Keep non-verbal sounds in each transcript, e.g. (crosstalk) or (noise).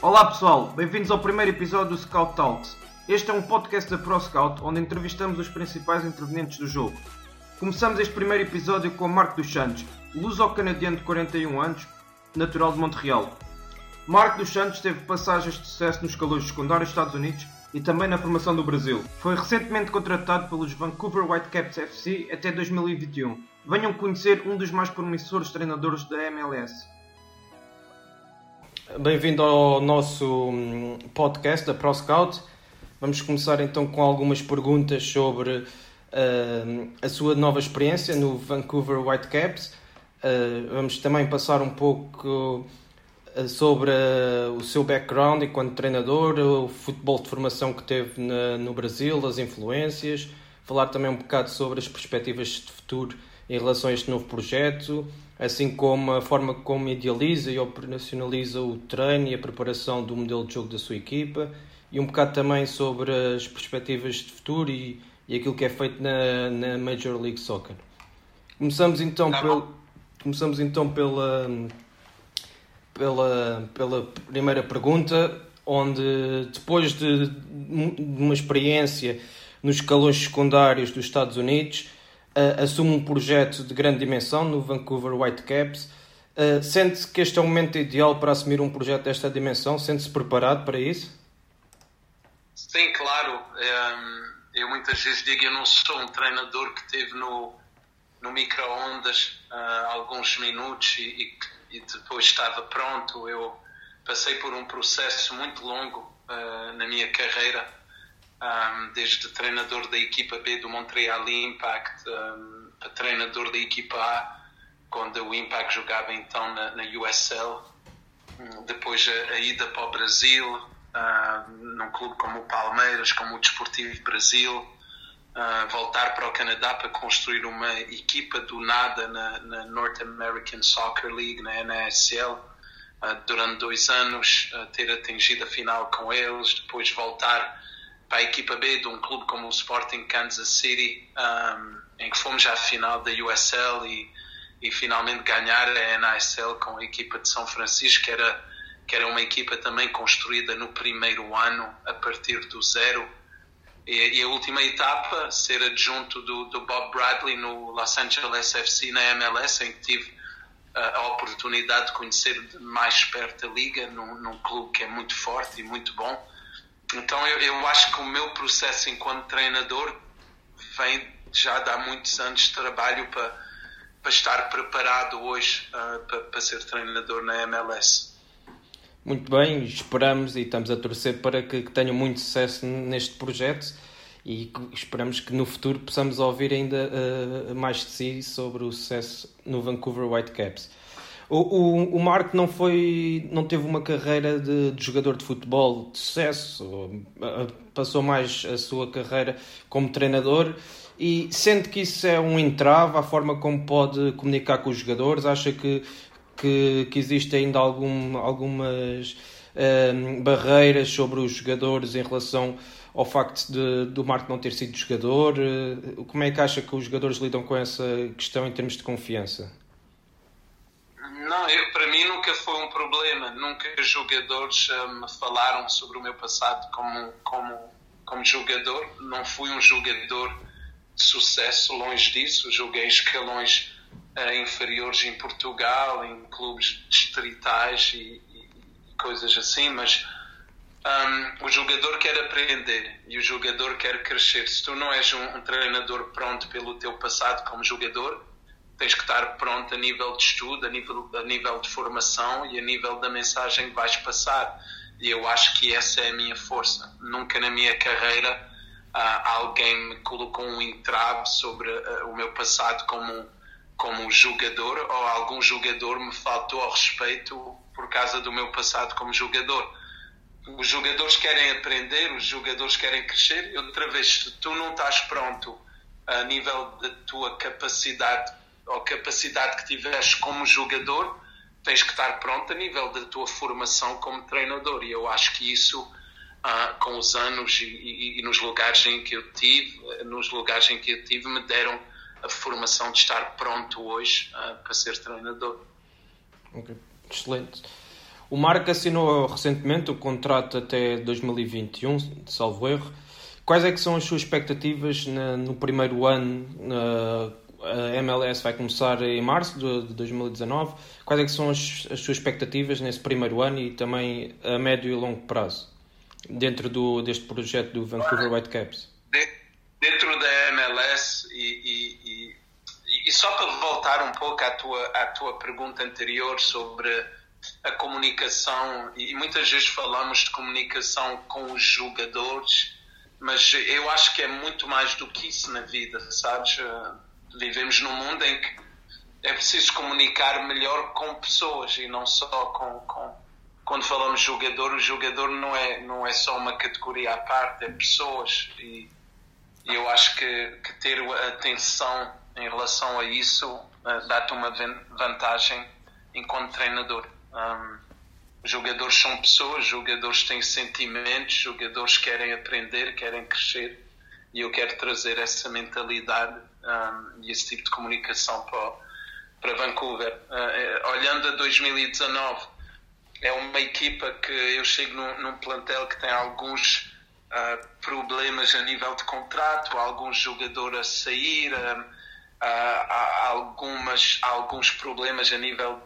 Olá pessoal, bem-vindos ao primeiro episódio do Scout Talks. Este é um podcast da Pro Scout onde entrevistamos os principais intervenientes do jogo. Começamos este primeiro episódio com Marco dos Santos, luso-canadiano de 41 anos, natural de Montreal. Marco dos Santos teve passagens de sucesso nos calores secundários dos Estados Unidos e também na formação do Brasil. Foi recentemente contratado pelos Vancouver Whitecaps FC até 2021. Venham conhecer um dos mais promissores treinadores da MLS. Bem-vindo ao nosso hum, podcast da ProScout. Vamos começar então com algumas perguntas sobre uh, a sua nova experiência no Vancouver Whitecaps. Uh, vamos também passar um pouco uh, sobre o seu background enquanto treinador, o futebol de formação que teve na, no Brasil, as influências, falar também um bocado sobre as perspectivas de futuro em relação a este novo projeto assim como a forma como idealiza e operacionaliza o treino e a preparação do modelo de jogo da sua equipa e um bocado também sobre as perspectivas de futuro e, e aquilo que é feito na, na Major League Soccer. Começamos então, tá pel, começamos então pela, pela, pela primeira pergunta, onde depois de, de uma experiência nos escalões secundários dos Estados Unidos, uh, assume um projeto de grande dimensão no Vancouver Whitecaps. Uh, sente que este é o momento ideal para assumir um projeto desta dimensão? Sente-se preparado para isso? Sim, claro. Ehm, eu muitas vezes digo eu não sou um treinador que teve no, no micro-ondas uh, alguns minutos e, e, depois estava pronto. Eu passei por um processo muito longo uh, na minha carreira um, desde treinador da equipa B do Montreal Impact um, a treinador da equipa A, quando o Impact jogava então na, na USL. Um, depois a, a, ida para o Brasil, uh, num clube como o Palmeiras, como o Desportivo Brasil. Uh, voltar para o Canadá para construir uma equipa do nada na, na North American Soccer League, na NASL, uh, durante dois anos, uh, ter atingido a final com eles, depois voltar para a equipa B de um clube como o Sporting Kansas City, um, em que fomos à final da USL e, e finalmente ganhar a NASL com a equipa de São Francisco, que era, que era uma equipa também construída no primeiro ano, a partir do zero. E, e a última etapa, ser adjunto do, do Bob Bradley no Los Angeles FC na MLS, em que tive a oportunidade de conhecer mais perto a liga, num, num clube que é muito forte e muito bom então eu, eu acho que o meu processo enquanto treinador vem já de há muitos anos de trabalho para, para estar preparado hoje uh, para, para ser treinador na MLS. Muito bem, esperamos e estamos a torcer para que, que muito sucesso neste projeto e esperamos que no futuro possamos ouvir ainda uh, mais de si sobre o sucesso no Vancouver Whitecaps. O, o, o Marco não foi, não teve uma carreira de, de, jogador de futebol de sucesso, passou mais a sua carreira como treinador e sente que isso é um entrave à forma como pode comunicar com os jogadores, acha que, que, que existe ainda algum, algumas um, barreiras sobre os jogadores em relação ao facto de, do Marco não ter sido jogador, como é que acha que os jogadores lidam com essa questão em termos de confiança? Eu, para mim nunca foi um problema. Nunca jogadores uh, me falaram sobre o meu passado como, como, como jogador. Não fui um jogador de sucesso, longe disso. Joguei escalões uh, inferiores em Portugal, em clubes distritais e, e, e coisas assim, mas um, o jogador quer aprender e o jogador quer crescer. Se tu não és um, um treinador pronto pelo teu passado como jogador, tens que estar pronto a nível de estudo, a nível, a nível de formação e a nível da mensagem que vais passar. E eu acho que essa é a minha força. Nunca na minha carreira uh, alguém me colocou um entrave sobre uh, o meu passado como, como jogador ou algum jogador me faltou ao respeito por causa do meu passado como jogador. Os jogadores querem aprender, os jogadores querem crescer. E outra vez, se tu não estás pronto a nível da tua capacidade ou capacidade que tiveres como jogador, tens que estar pronto a nível da tua formação como treinador. E eu acho que isso, ah, com os anos e, e, e, nos lugares em que eu tive, nos lugares em que eu tive, me deram a formação de estar pronto hoje ah, para ser treinador. Ok, excelente. O Marco assinou recentemente o contrato até 2021, salvo erro. Quais é que são as suas expectativas no primeiro ano? A MLS vai começar em março de 2019. Quais é que são as, as suas expectativas nesse primeiro ano e também a médio e longo prazo dentro do, deste projeto do Vancouver Whitecaps? Dentro da MLS e, e, e, e, só para voltar um pouco à tua, à tua pergunta anterior sobre a comunicação e muitas vezes falamos de comunicação com os jogadores mas eu acho que é muito mais do que isso na vida, sabes? Vivemos num mundo em que é preciso comunicar melhor com pessoas e não só com, com quando falamos jogador, o jogador não é não é só uma categoria à parte, é pessoas e, eu acho que, que ter atenção em relação a isso uh, dá-te uma vantagem enquanto treinador. Um, jogadores são pessoas, jogadores têm sentimentos, jogadores querem aprender, querem crescer e eu quero trazer essa mentalidade um, e esse tipo de comunicação para, para Vancouver. Uh, olhando a 2019, é uma equipa que eu chego num, num plantel que tem alguns uh, problemas a nível de contrato, alguns jogadores a sair, um, uh, há algumas, alguns problemas a nível,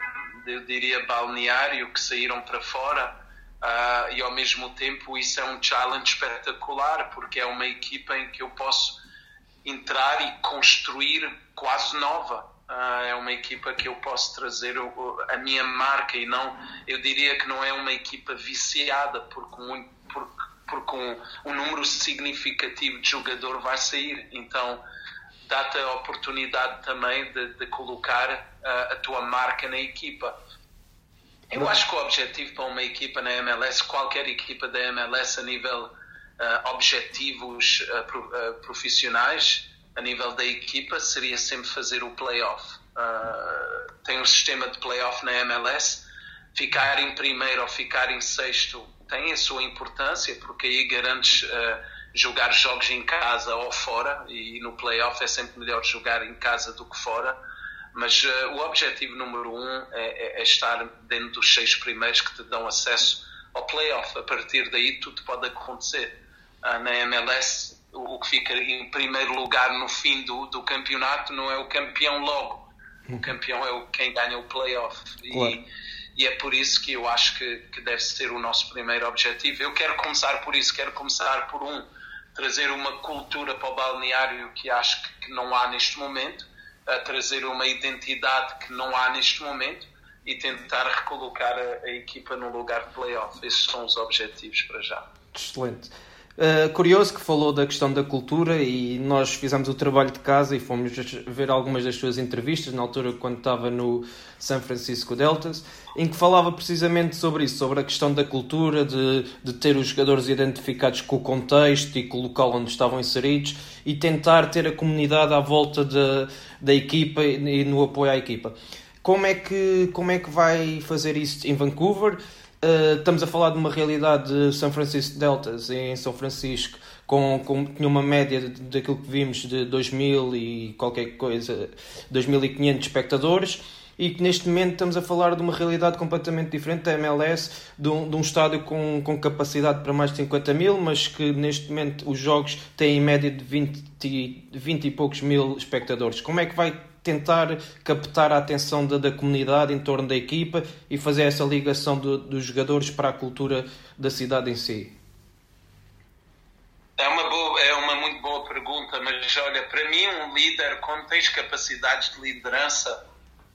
eu diria, balneário que saíram para fora. Uh, e ao mesmo tempo isso é um challenge espetacular porque é uma equipa em que eu posso entrar e construir quase nova. Uh, é uma equipa que eu posso trazer o, a minha marca e não, eu diria que não é uma equipa viciada porque, muito, porque, porque um, um número significativo de jogador vai sair. Então dá-te a oportunidade também de, de colocar uh, a tua marca na equipa. Eu acho que o objetivo para uma equipa na MLS, qualquer equipa da MLS a nível uh, objetivos uh, profissionais a nível da equipa seria sempre fazer o playoff. Uh, tem um sistema de playoff na MLS. Ficar em primeiro ou ficar em sexto tem a sua importância, porque aí garantes jogar jogos em casa ou fora, e no playoff é sempre melhor jogar em casa do que fora. Mas o objetivo número um é, é, é, estar dentro dos seis primeiros que te dão acesso ao playoff. A partir daí tudo pode acontecer. Na MLS, o, que fica em primeiro lugar no fim do, do campeonato não é o campeão logo. O campeão é o, quem ganha o playoff. Claro. E, e, é por isso que eu acho que, que deve ser o nosso primeiro objetivo. Eu quero começar por isso, quero começar por um, trazer uma cultura para o balneário que acho que, que não há neste momento, a trazer uma identidade que não há neste momento e tentar recolocar a, a equipa no lugar de playoff. Esses são os objetivos para já. Excelente. Uh, curioso que falou da questão da cultura e nós fizemos o trabalho de casa e fomos ver algumas das suas entrevistas na altura quando estava no San Francisco Deltas, em que falava precisamente sobre isso, sobre a questão da cultura, de, de ter os jogadores identificados com o contexto e com o local onde estavam inseridos e tentar ter a comunidade à volta de, da equipa e no apoio à equipa. Como é que, como é que vai fazer isso em Vancouver? Uh, estamos a falar de uma realidade de São Francisco Deltas, em São Francisco, com, com tinha uma média daquilo que vimos de 2000 e qualquer coisa, 2500 espectadores, e que neste momento estamos a falar de uma realidade completamente diferente da MLS, de um, de um estádio com, com capacidade para mais de 50 mil, mas que neste momento os jogos têm em média de 20, 20 e poucos mil espectadores. Como é que vai tentar captar a atenção da, da comunidade em torno da equipa e fazer essa ligação do, dos jogadores para a cultura da cidade em si? É uma, boa, é uma muito boa pergunta, mas olha, para mim, um líder, quando tens capacidades de liderança,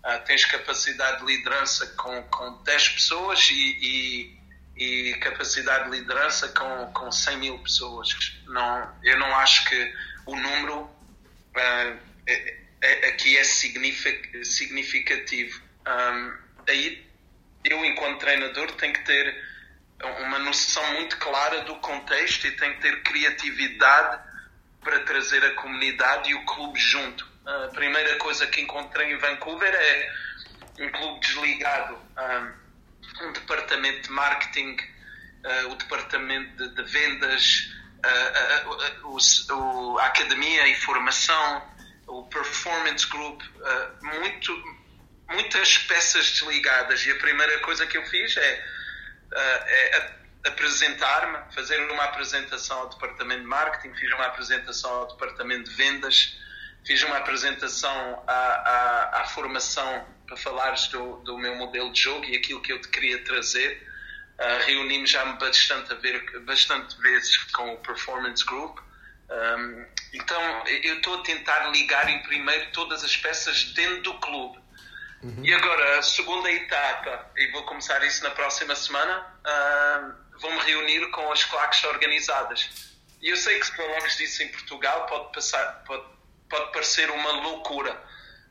uh, tens capacidade de liderança com, com 10 pessoas e, e, e, capacidade de liderança com, com 100 mil pessoas. Não, eu não acho que o número. Uh, aqui é significativo. Um, aí eu, enquanto treinador, tenho que ter uma noção muito clara do contexto e tenho que ter criatividade para trazer a comunidade e o clube junto. A primeira coisa que encontrei em Vancouver é um clube desligado, um, um departamento de marketing, uh, o departamento de, de vendas, uh, uh, o, a academia e formação, o Performance Group, uh, muito, muitas peças desligadas. E a primeira coisa que eu fiz é é apresentar-me, fazer uma apresentação ao departamento de marketing, fiz uma apresentação ao departamento de vendas, fiz uma apresentação à, à, à formação para falares do, do meu modelo de jogo e aquilo que eu te queria trazer. Uh, Reuni-me já bastante, a ver, bastante vezes com o Performance Group. Um, então, eu estou a tentar ligar em primeiro todas as peças dentro do clube. Uhum. E agora, a segunda etapa, e vou começar isso na próxima semana, uh, vou-me reunir com as claques organizadas. E eu sei que se falamos disso em Portugal pode, passar, pode, pode parecer uma loucura,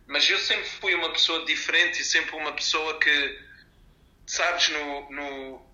mas eu sempre fui uma pessoa diferente e sempre uma pessoa que, sabes, no, no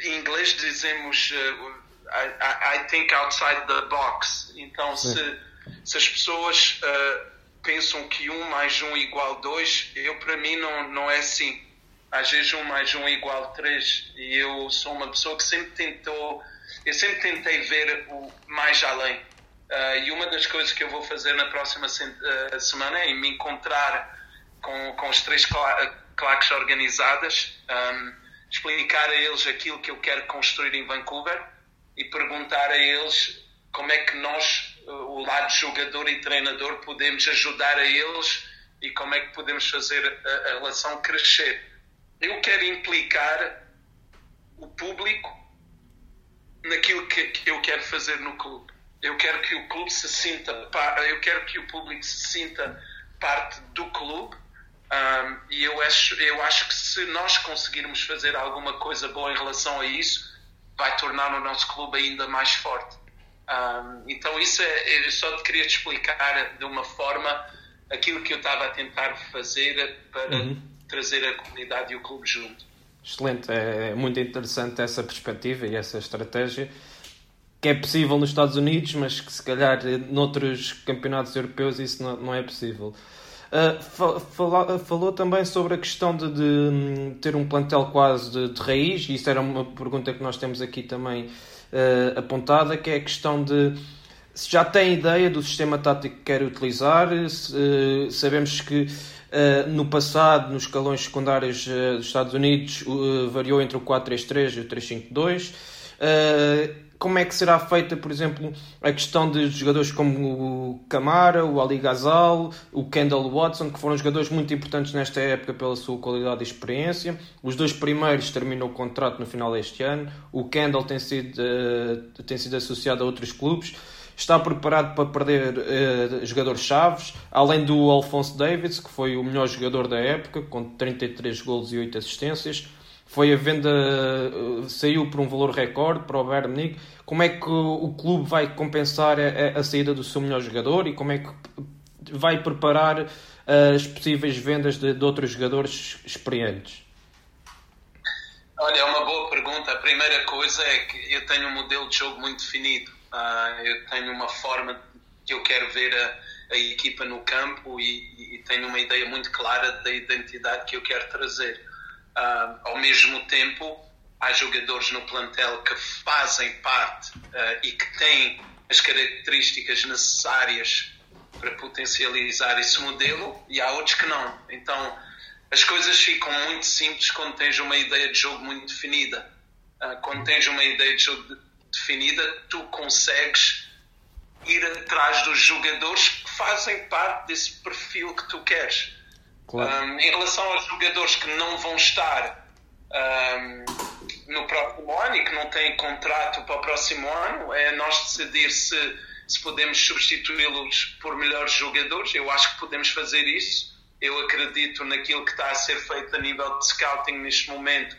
em inglês dizemos uh, I, I, think outside the box. Então, se, se as pessoas uh, pensam que um mais um igual dois, eu para mim não, não é assim. Às vezes um mais um igual três. E eu sou uma pessoa que sempre tentou, eu sempre tentei ver o mais além. Uh, e uma das coisas que eu vou fazer na próxima uh, semana é me encontrar com, com as três claques organizadas, um, explicar a eles aquilo que eu quero construir em Vancouver e perguntar a eles como é que nós, o lado jogador e treinador, podemos ajudar a eles e como é que podemos fazer a, a relação crescer. Eu quero implicar o público naquilo que, que eu quero fazer no clube. Eu quero que o clube se sinta, eu quero que o público se sinta parte do clube um, e eu acho, eu acho que se nós conseguirmos fazer alguma coisa boa em relação a isso, vai tornar o nosso clube ainda mais forte. Um, então, isso é, eu só te queria te explicar de uma forma aquilo que eu estava a tentar fazer para uhum. trazer a comunidade e o clube junto. Excelente, é muito interessante essa perspectiva e essa estratégia que é possível nos Estados Unidos, mas que se calhar noutros campeonatos europeus isso não, não é possível. Uh, falou, também sobre a questão de, de ter um plantel quase de, de, raiz, e isso era uma pergunta que nós temos aqui também uh, apontada, que é a questão de se já tem ideia do sistema tático que quer utilizar, se, uh, sabemos que no passado, nos escalões secundários dos Estados Unidos, variou entre o 4-3-3 e o 3-5-2 como é que será feita, por exemplo, a questão de jogadores como o Camara, o Ali Ghazal, o Kendall Watson, que foram jogadores muito importantes nesta época pela sua qualidade e experiência. Os dois primeiros terminam o contrato no final deste ano. O Kendall tem sido, uh, tem sido associado a outros clubes. Está preparado para perder uh, jogadores chaves, além do Alphonse Davids, que foi o melhor jogador da época, com 33 golos e 8 assistências foi a venda, eh, saiu por um valor recorde para o Bayern Munique. Como é que o clube vai compensar a, a, saída do seu melhor jogador e como é que vai preparar eh, as possíveis vendas de, de outros jogadores experientes? Olha, é uma boa pergunta. A primeira coisa é que eu tenho um modelo de jogo muito definido. Uh, eu tenho uma forma que eu quero ver a, a equipa no campo e, e, tenho uma ideia muito clara da identidade que eu quero trazer. Uh, ao mesmo tempo, há jogadores no plantel que fazem parte uh, e que têm as características necessárias para potencializar esse modelo e há outros que não. Então, as coisas ficam muito simples quando tens uma ideia de jogo muito definida. Uh, quando tens uma ideia de jogo de, definida, tu consegues ir atrás dos jogadores que fazem parte desse perfil que tu queres. Claro. Um, em relação aos jogadores que não vão estar um, no próximo ano e que não têm contrato para o próximo ano, é nós decidir se, se podemos substituí-los por melhores jogadores. Eu acho que podemos fazer isso. Eu acredito naquilo que está a ser feito a nível de scouting neste momento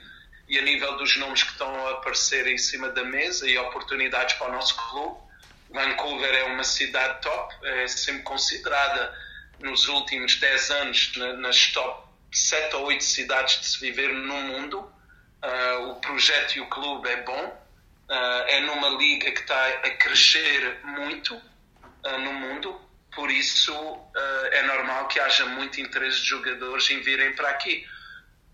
e a nível dos nomes que estão a aparecer em cima da mesa e oportunidades para o nosso clube. Vancouver é uma cidade top, é sempre considerada nos últimos 10 anos nas top 7 ou 8 cidades de se viver no mundo. Uh, o projeto e o clube é bom. Uh, é numa liga que está a crescer muito uh, no mundo. Por isso é normal que haja muito interesse de jogadores em virem para aqui.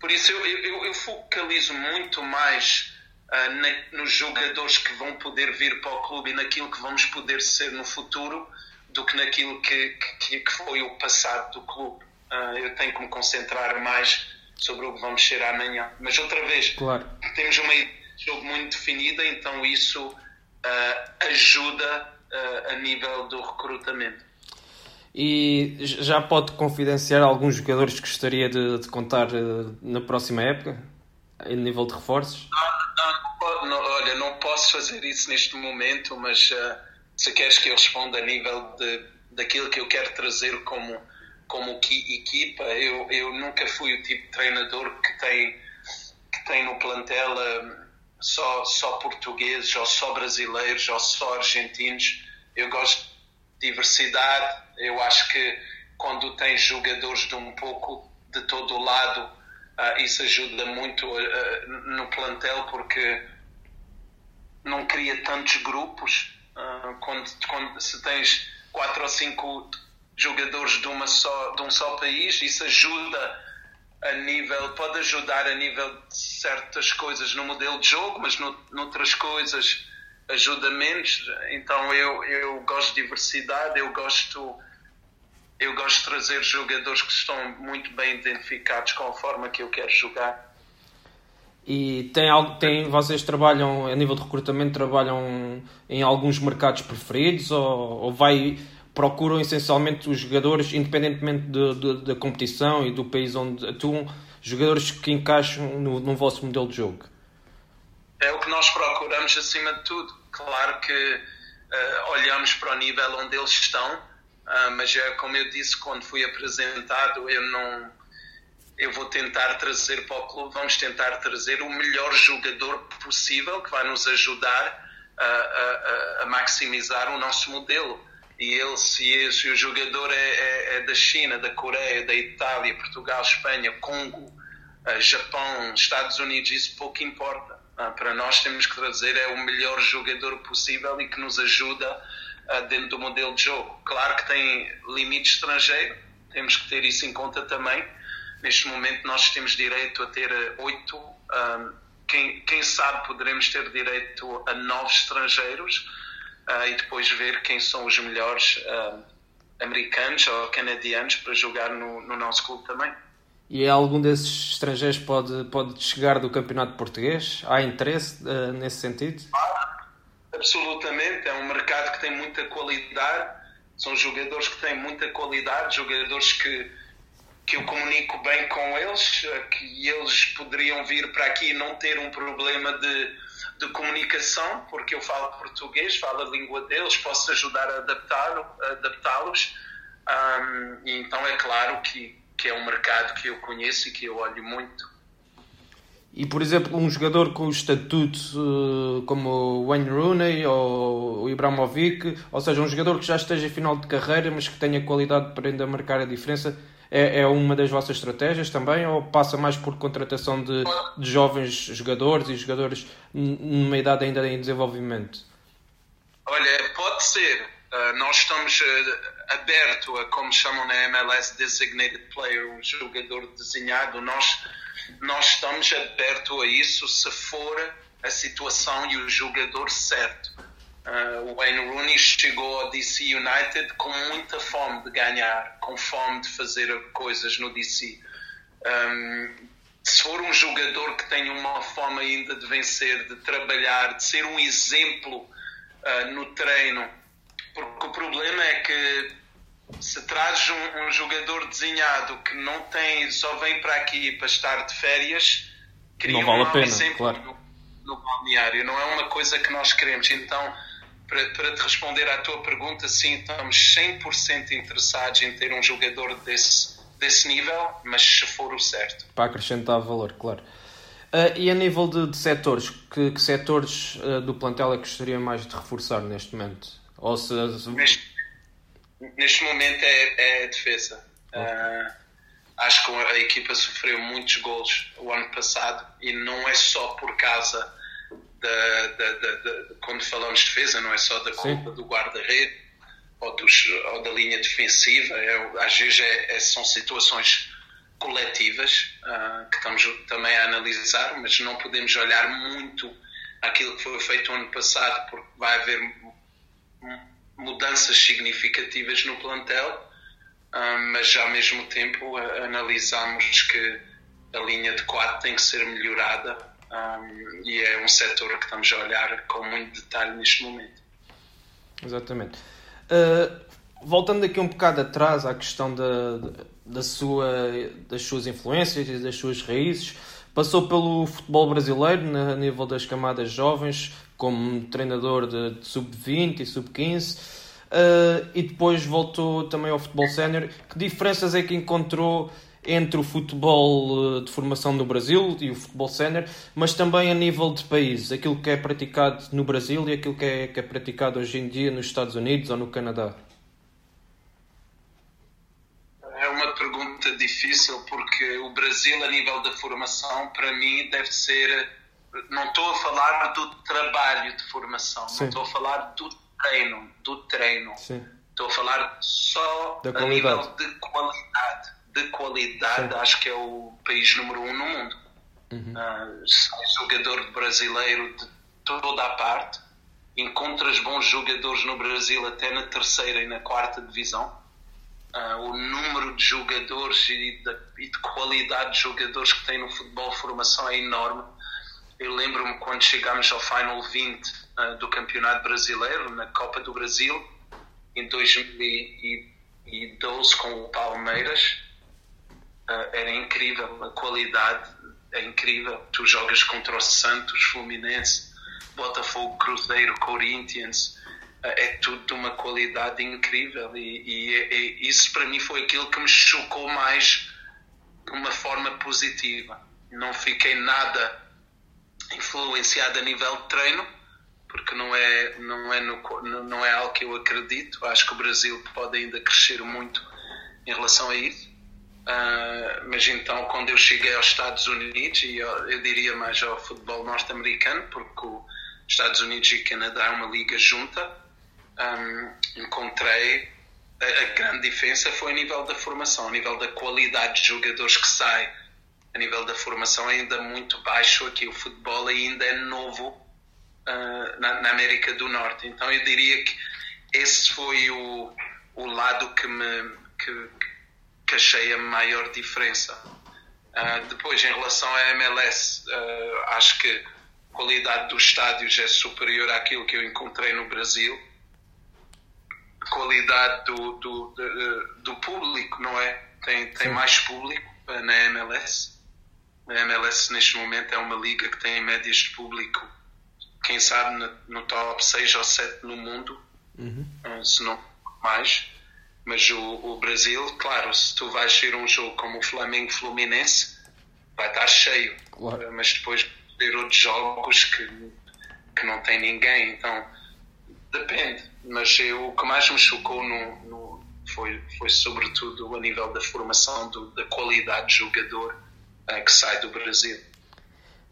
Por isso eu, eu, eu focalizo muito mais na, nos jogadores que vão poder vir para o clube e naquilo que vamos poder ser no futuro do que naquilo que, que, que foi o passado do clube. Uh, eu tenho que me concentrar mais sobre o que vamos ser amanhã. Mas outra vez, claro. temos uma jogo muito definida, então isso uh, ajuda uh, a nível do recrutamento. E já pode confidenciar alguns jogadores que gostaria de, de contar na próxima época, em nível de reforços? Não, não, não, olha, não posso fazer isso neste momento, mas se queres que eu responda a nível de, daquilo que eu quero trazer como, como equipa, eu, eu nunca fui o tipo de treinador que tem, que tem no plantel só, só portugueses, ou só brasileiros, ou só argentinos. Eu gosto de diversidade. Eu acho que quando tens jogadores de um pouco de todo o lado, uh, isso ajuda muito uh, no plantel, porque não cria tantos grupos. Uh, quando, quando se tens quatro ou cinco jogadores de, uma só, de um só país, isso ajuda a nível, pode ajudar a nível de certas coisas no modelo de jogo, mas no, noutras coisas ajuda menos. Então eu, eu gosto de diversidade, eu gosto eu gosto de trazer jogadores que estão muito bem identificados com a forma que eu quero jogar. E tem algo, tem, vocês trabalham a nível de recrutamento, trabalham em alguns mercados preferidos ou, ou vai procuram essencialmente os jogadores, independentemente da competição e do país onde atuam, jogadores que encaixam no, no vosso modelo de jogo? É o que nós procuramos acima de tudo. Claro que uh, olhamos para o nível onde eles estão, uh, mas é como eu disse quando fui apresentado, eu não eu vou tentar trazer para o clube, vamos tentar trazer o melhor jogador possível que vai nos ajudar a, a, a maximizar o nosso modelo e ele, se, se o jogador é, é, é, da China, da Coreia, da Itália, Portugal, Espanha, Congo, uh, Japão, Estados Unidos, isso pouco importa. Uh, para nós temos que trazer é o melhor jogador possível e que nos ajuda uh, dentro do modelo de jogo. Claro que tem limite estrangeiro, temos que ter isso em conta também. Neste momento nós temos direito a ter oito, quem, quem sabe poderemos ter direito a nove estrangeiros uh, e depois ver quem são os melhores americanos ou canadianos para jogar no, no nosso clube também. E algum desses estrangeiros pode, pode chegar do campeonato português? Há interesse uh, nesse sentido? Ah, absolutamente, é um mercado que tem muita qualidade, são jogadores que têm muita qualidade, jogadores que, que eu comunico bem com eles, que eles poderiam vir para aqui e não ter um problema de de comunicação, porque eu falo português, falo a língua deles, posso ajudar a adaptá-los. Adaptá um, então é claro que, que é um mercado que eu conheço e que eu olho muito. E, por exemplo, um jogador com o estatuto uh, como Wayne Rooney ou Ibrahimovic, ou seja, um jogador que já esteja em final de carreira, mas que tenha qualidade para ainda marcar a diferença, é, é uma das vossas estratégias também ou passa mais por contratação de, de jovens jogadores e jogadores numa idade ainda em desenvolvimento? Olha, pode ser. Uh, nós estamos uh, aberto a, como chamam na MLS, designated player, um jogador desenhado. Nós, nós estamos aberto a isso se for a situação e o jogador certo. Uh, o Wayne Rooney chegou ao DC United com muita fome de ganhar, com fome de fazer coisas no DC. Um, se for um jogador que tem uma fome ainda de vencer, de trabalhar, de ser um exemplo uh, no treino, porque o problema é que se traz um, um, jogador desenhado que não tem, só vem para aqui para estar de férias, cria não vale um a pena, exemplo claro. no, no balneário. Não é uma coisa que nós queremos. Então para, para te responder à tua pergunta, sim, estamos 100% interessados em ter um jogador desse, desse nível, mas se for o certo. Para acrescentar valor, claro. Uh, e a nível de, de setores, que, que setores uh, do plantel é que gostaria mais de reforçar neste momento? Ou se... neste, neste momento é, é a defesa. Uh, acho que a equipa sofreu muitos gols o ano passado e não é só por causa da, da, da, quando falamos de defesa, não é só da culpa Sim. do guarda-rede ou, ou, da linha defensiva, é, às vezes é, é, são situações coletivas uh, que estamos também a analisar, mas não podemos olhar muito aquilo que foi feito ano passado, porque vai haver mudanças significativas no plantel, uh, mas ao mesmo tempo uh, analisamos que a linha de quadro tem que ser melhorada e é um setor que estamos a olhar com muito detalhe neste momento. Exatamente. Uh, voltando aqui um bocado atrás à questão da, da sua, das suas influências e das suas raízes, passou pelo futebol brasileiro a nível das camadas jovens, como treinador de, de sub-20 e sub-15, uh, e depois voltou também ao futebol sénior. Que diferenças é que encontrou entre o futebol eh, de formação no Brasil e o futebol sénior, mas também a nível de país, aquilo que é praticado no Brasil e aquilo que é, que é praticado hoje em dia nos Estados Unidos ou no Canadá? É uma pergunta difícil porque o Brasil, a nível da formação, para mim, deve ser. Não estou a falar do trabalho de formação, Sim. não estou a falar do treino, do treino. Sim. Estou a falar só a nível de qualidade de qualidade, Sim. acho que é o país número um no mundo. Uhum. Uh, jogador brasileiro de toda a parte, encontras bons jogadores no Brasil até na terceira e na quarta divisão. Uh, o número de jogadores e de, e de, qualidade de jogadores que tem no futebol formação é enorme. Eu lembro-me quando chegámos ao Final 20 uh, ah, do Campeonato Brasileiro, na Copa do Brasil, em 2012 com o Palmeiras era incrível, a qualidade é incrível. Tu jogas contra o Santos, Fluminense, Botafogo, Cruzeiro, Corinthians, uh, é tudo de uma qualidade incrível e, e, e, isso para mim foi aquilo que me chocou mais de uma forma positiva. Não fiquei nada influenciado a nível de treino, porque não é, não é, no, não é algo que eu acredito. Acho que o Brasil pode ainda crescer muito em relação a isso. Uh, mas então, quando eu cheguei aos Estados Unidos, e eu, eu diria mais ao futebol norte-americano, porque os Estados Unidos e Canadá é uma liga junta, um, encontrei a, a, grande diferença foi a nível da formação, a nível da qualidade de jogadores que sai, a nível da formação é ainda muito baixo aqui. O futebol ainda é novo uh, na, na, América do Norte. Então, eu diria que esse foi o, o lado que me. Que, que achei a maior diferença. Uh, depois, em relação à MLS, uh, ah, acho que a qualidade dos estádios é superior àquilo que eu encontrei no Brasil. A qualidade do, do, do, do público, não é? Tem, tem mais público uh, na MLS. A MLS, neste momento, é uma liga que tem médias de público, quem sabe, no, no top 6 ou 7 no mundo, uhum. se não mais. Mas o, o, Brasil, claro, se tu vais ser um jogo como o Flamengo Fluminense, vai estar cheio. Claro. Eh, mas depois ter outros jogos que, que não tem ninguém. Então, depende. Mas eu, o que mais me chocou no, no, foi, foi sobretudo a nível da formação, do, da qualidade de jogador uh, que sai do Brasil.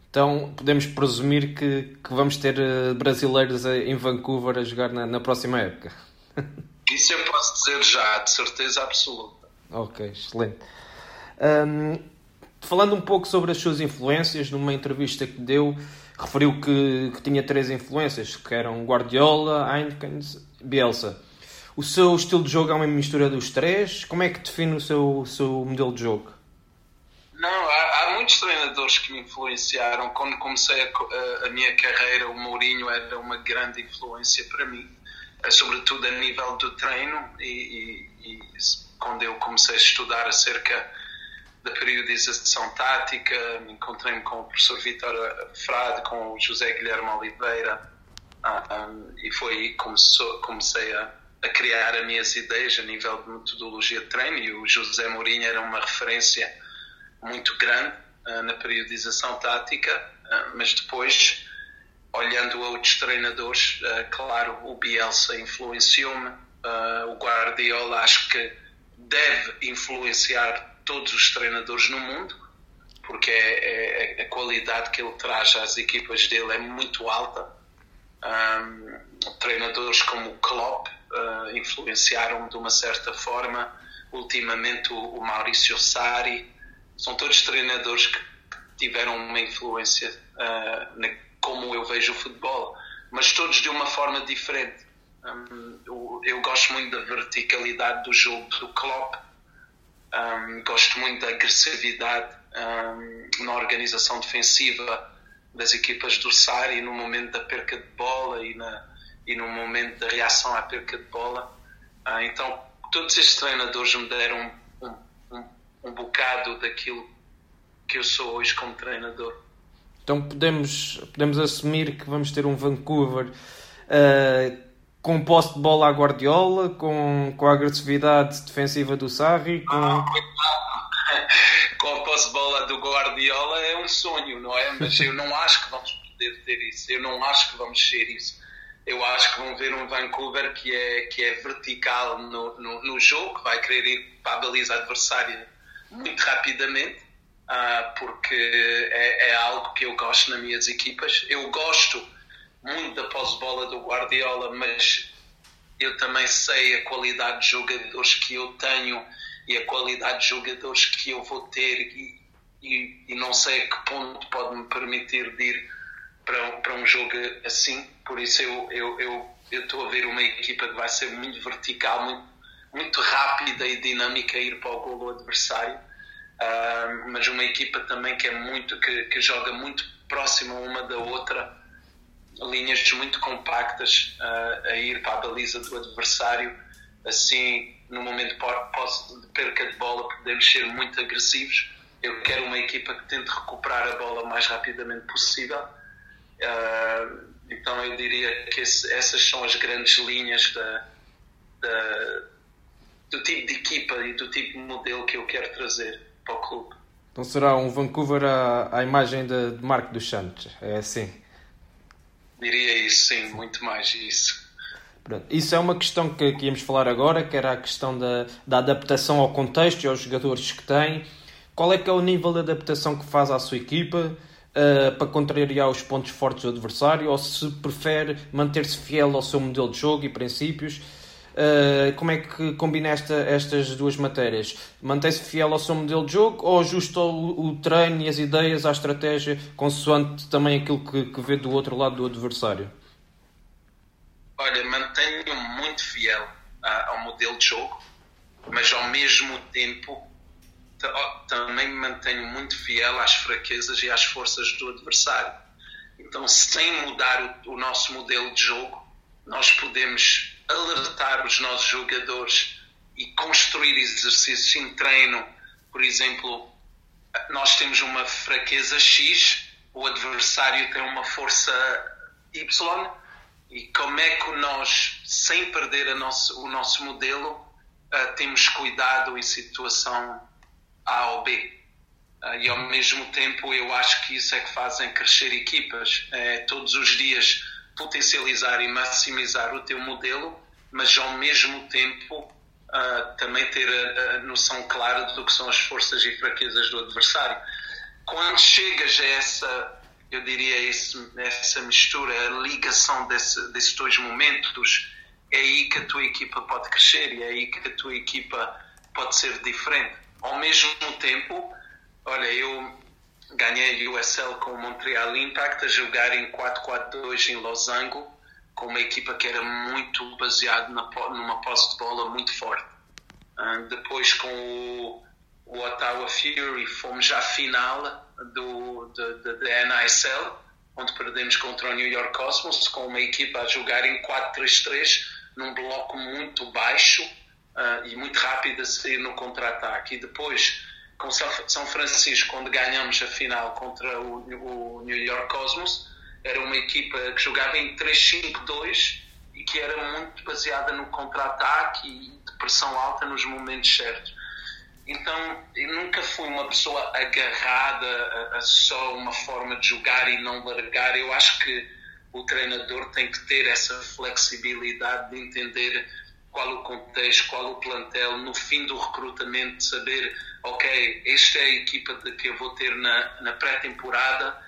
Então podemos presumir que, que vamos ter eh, brasileiros em Vancouver a jogar na, na próxima época. (laughs) Isso eu posso dizer já, de certeza absoluta. Ok, excelente. Um, falando um pouco sobre as suas influências, numa entrevista que deu, referiu que, que tinha três influências, que eram Guardiola, Heineken Bielsa. O seu estilo de jogo é uma mistura dos três? Como é que define o seu, seu modelo de jogo? Não, há, há, muitos treinadores que me influenciaram. Quando comecei a, a, a minha carreira, o Mourinho era uma grande influência para mim. Sobretudo a nível do treino e, e, e quando eu comecei a estudar acerca da periodização tática, encontrei-me com o professor Vitor Frade, com o José Guilherme Oliveira um, e foi aí que comecei a, a, criar as minhas ideias a nível de metodologia de treino e o José Mourinho era uma referência muito grande uh, na periodização tática, uh, mas depois olhando a outros treinadores, uh, claro, o Bielsa influenciou-me, uh, o Guardiola acho que deve influenciar todos os treinadores no mundo, porque é, é, a qualidade que ele traz às equipas dele é muito alta. Um, treinadores como o Klopp uh, influenciaram de uma certa forma, ultimamente o, o Maurício Sarri, são todos treinadores que tiveram uma influência uh, na como eu vejo o futebol, mas todos de uma forma diferente. Um, eu, eu, gosto muito da verticalidade do jogo do Klopp, Um, gosto muito da agressividade um, na organização defensiva das equipas do SAR e no momento da perca de bola e, na, e no momento da reação à perca de bola. Uh, então, todos estes treinadores me deram um, um, um bocado daquilo que eu sou hoje como treinador. Então podemos, podemos assumir que vamos ter um Vancouver uh, com posse de bola à Guardiola, com, com a agressividade defensiva do Sarri, com... Ah, (laughs) com a posse de bola do Guardiola é um sonho, não é? Mas eu não acho que vamos poder ter isso. Eu não acho que vamos ser isso. Eu acho que vão ver um Vancouver que é, que é vertical no, no, no jogo, vai querer ir para a baliza adversária muito rapidamente, uh, porque é, é, algo que eu gosto nas minhas equipas. Eu gosto muito da pós-bola do Guardiola, mas eu também sei a qualidade de jogadores que eu tenho e a qualidade de jogadores que eu vou ter e, e, e não sei a que ponto pode me permitir de ir para, para um jogo assim. Por isso eu eu, eu eu estou a ver uma equipa que vai ser muito vertical, muito, muito rápida e dinâmica a ir para o gol do adversário, uh, mas uma equipa também que é muito que, que joga muito próxima uma da outra, linhas muito compactas uh, a ir para a baliza do adversário, assim no momento de perca de bola podemos ser muito agressivos. Eu quero uma equipa que tente recuperar a bola o mais rapidamente possível. Uh, então eu diria que esse, essas são as grandes linhas da, da, do tipo de equipa e do tipo de modelo que eu quero trazer para o clube. Então será um Vancouver à, à imagem de, de Marco dos Santos, é assim? Diria isso, sim, muito mais isso. Isso é uma questão que, que íamos falar agora, que era a questão da, da adaptação ao contexto e aos jogadores que tem. Qual é que é o nível de adaptação que faz à sua equipa uh, para contrariar os pontos fortes do adversário ou se prefere manter-se fiel ao seu modelo de jogo e princípios? Uh, como é que combina esta, estas duas matérias? Mantém-se fiel ao seu modelo de jogo ou ajusta o, o, treino e as ideias à estratégia consoante também aquilo que, que vê do outro lado do adversário? Olha, mantenho muito fiel ao modelo de jogo, mas ao mesmo tempo também me mantenho muito fiel às fraquezas e às forças do adversário. Então, sem mudar o, o nosso modelo de jogo, nós podemos alertar os nossos jogadores e construir exercícios em treino. Por exemplo, nós temos uma fraqueza X, o adversário tem uma força Y e como é que nós, sem perder nosso, o nosso modelo, uh, temos cuidado em situação A ou B? Uh, e ao mesmo tempo, eu acho que isso é que fazem crescer equipas. É, todos os dias potencializar e maximizar o teu modelo, mas ao mesmo tempo uh, também ter a, a, noção clara do que são as forças e fraquezas do adversário. Quando chegas a essa eu diria, esse, essa mistura, a ligação desse, desses dois momentos, é aí que a tua equipa pode crescer e é aí que a tua equipa pode ser diferente. Ao mesmo tempo, olha, eu ganhei USL com o Montreal Impact a jogar em 4-4-2 em Losango, com uma equipa que era muito baseada numa posse de bola muito forte. Uh, depois com o, o Ottawa Fury fomos à final do, da NISL, onde perdemos contra o New York Cosmos, com uma equipa a jogar em 4-3-3, num bloco muito baixo uh, e muito rápido a sair no contra-ataque. E depois, com São Francisco, quando ganhamos a final contra o, o New York Cosmos, era uma equipa que jogava em 3-5-2 e que era muito baseada no contra-ataque e de pressão alta nos momentos certos. Então, eu nunca fui uma pessoa agarrada a, a, só uma forma de jogar e não largar. Eu acho que o treinador tem que ter essa flexibilidade de entender qual o contexto, qual o plantel, no fim do recrutamento, saber, ok, esta é a equipa de que eu vou ter na, na pré-temporada,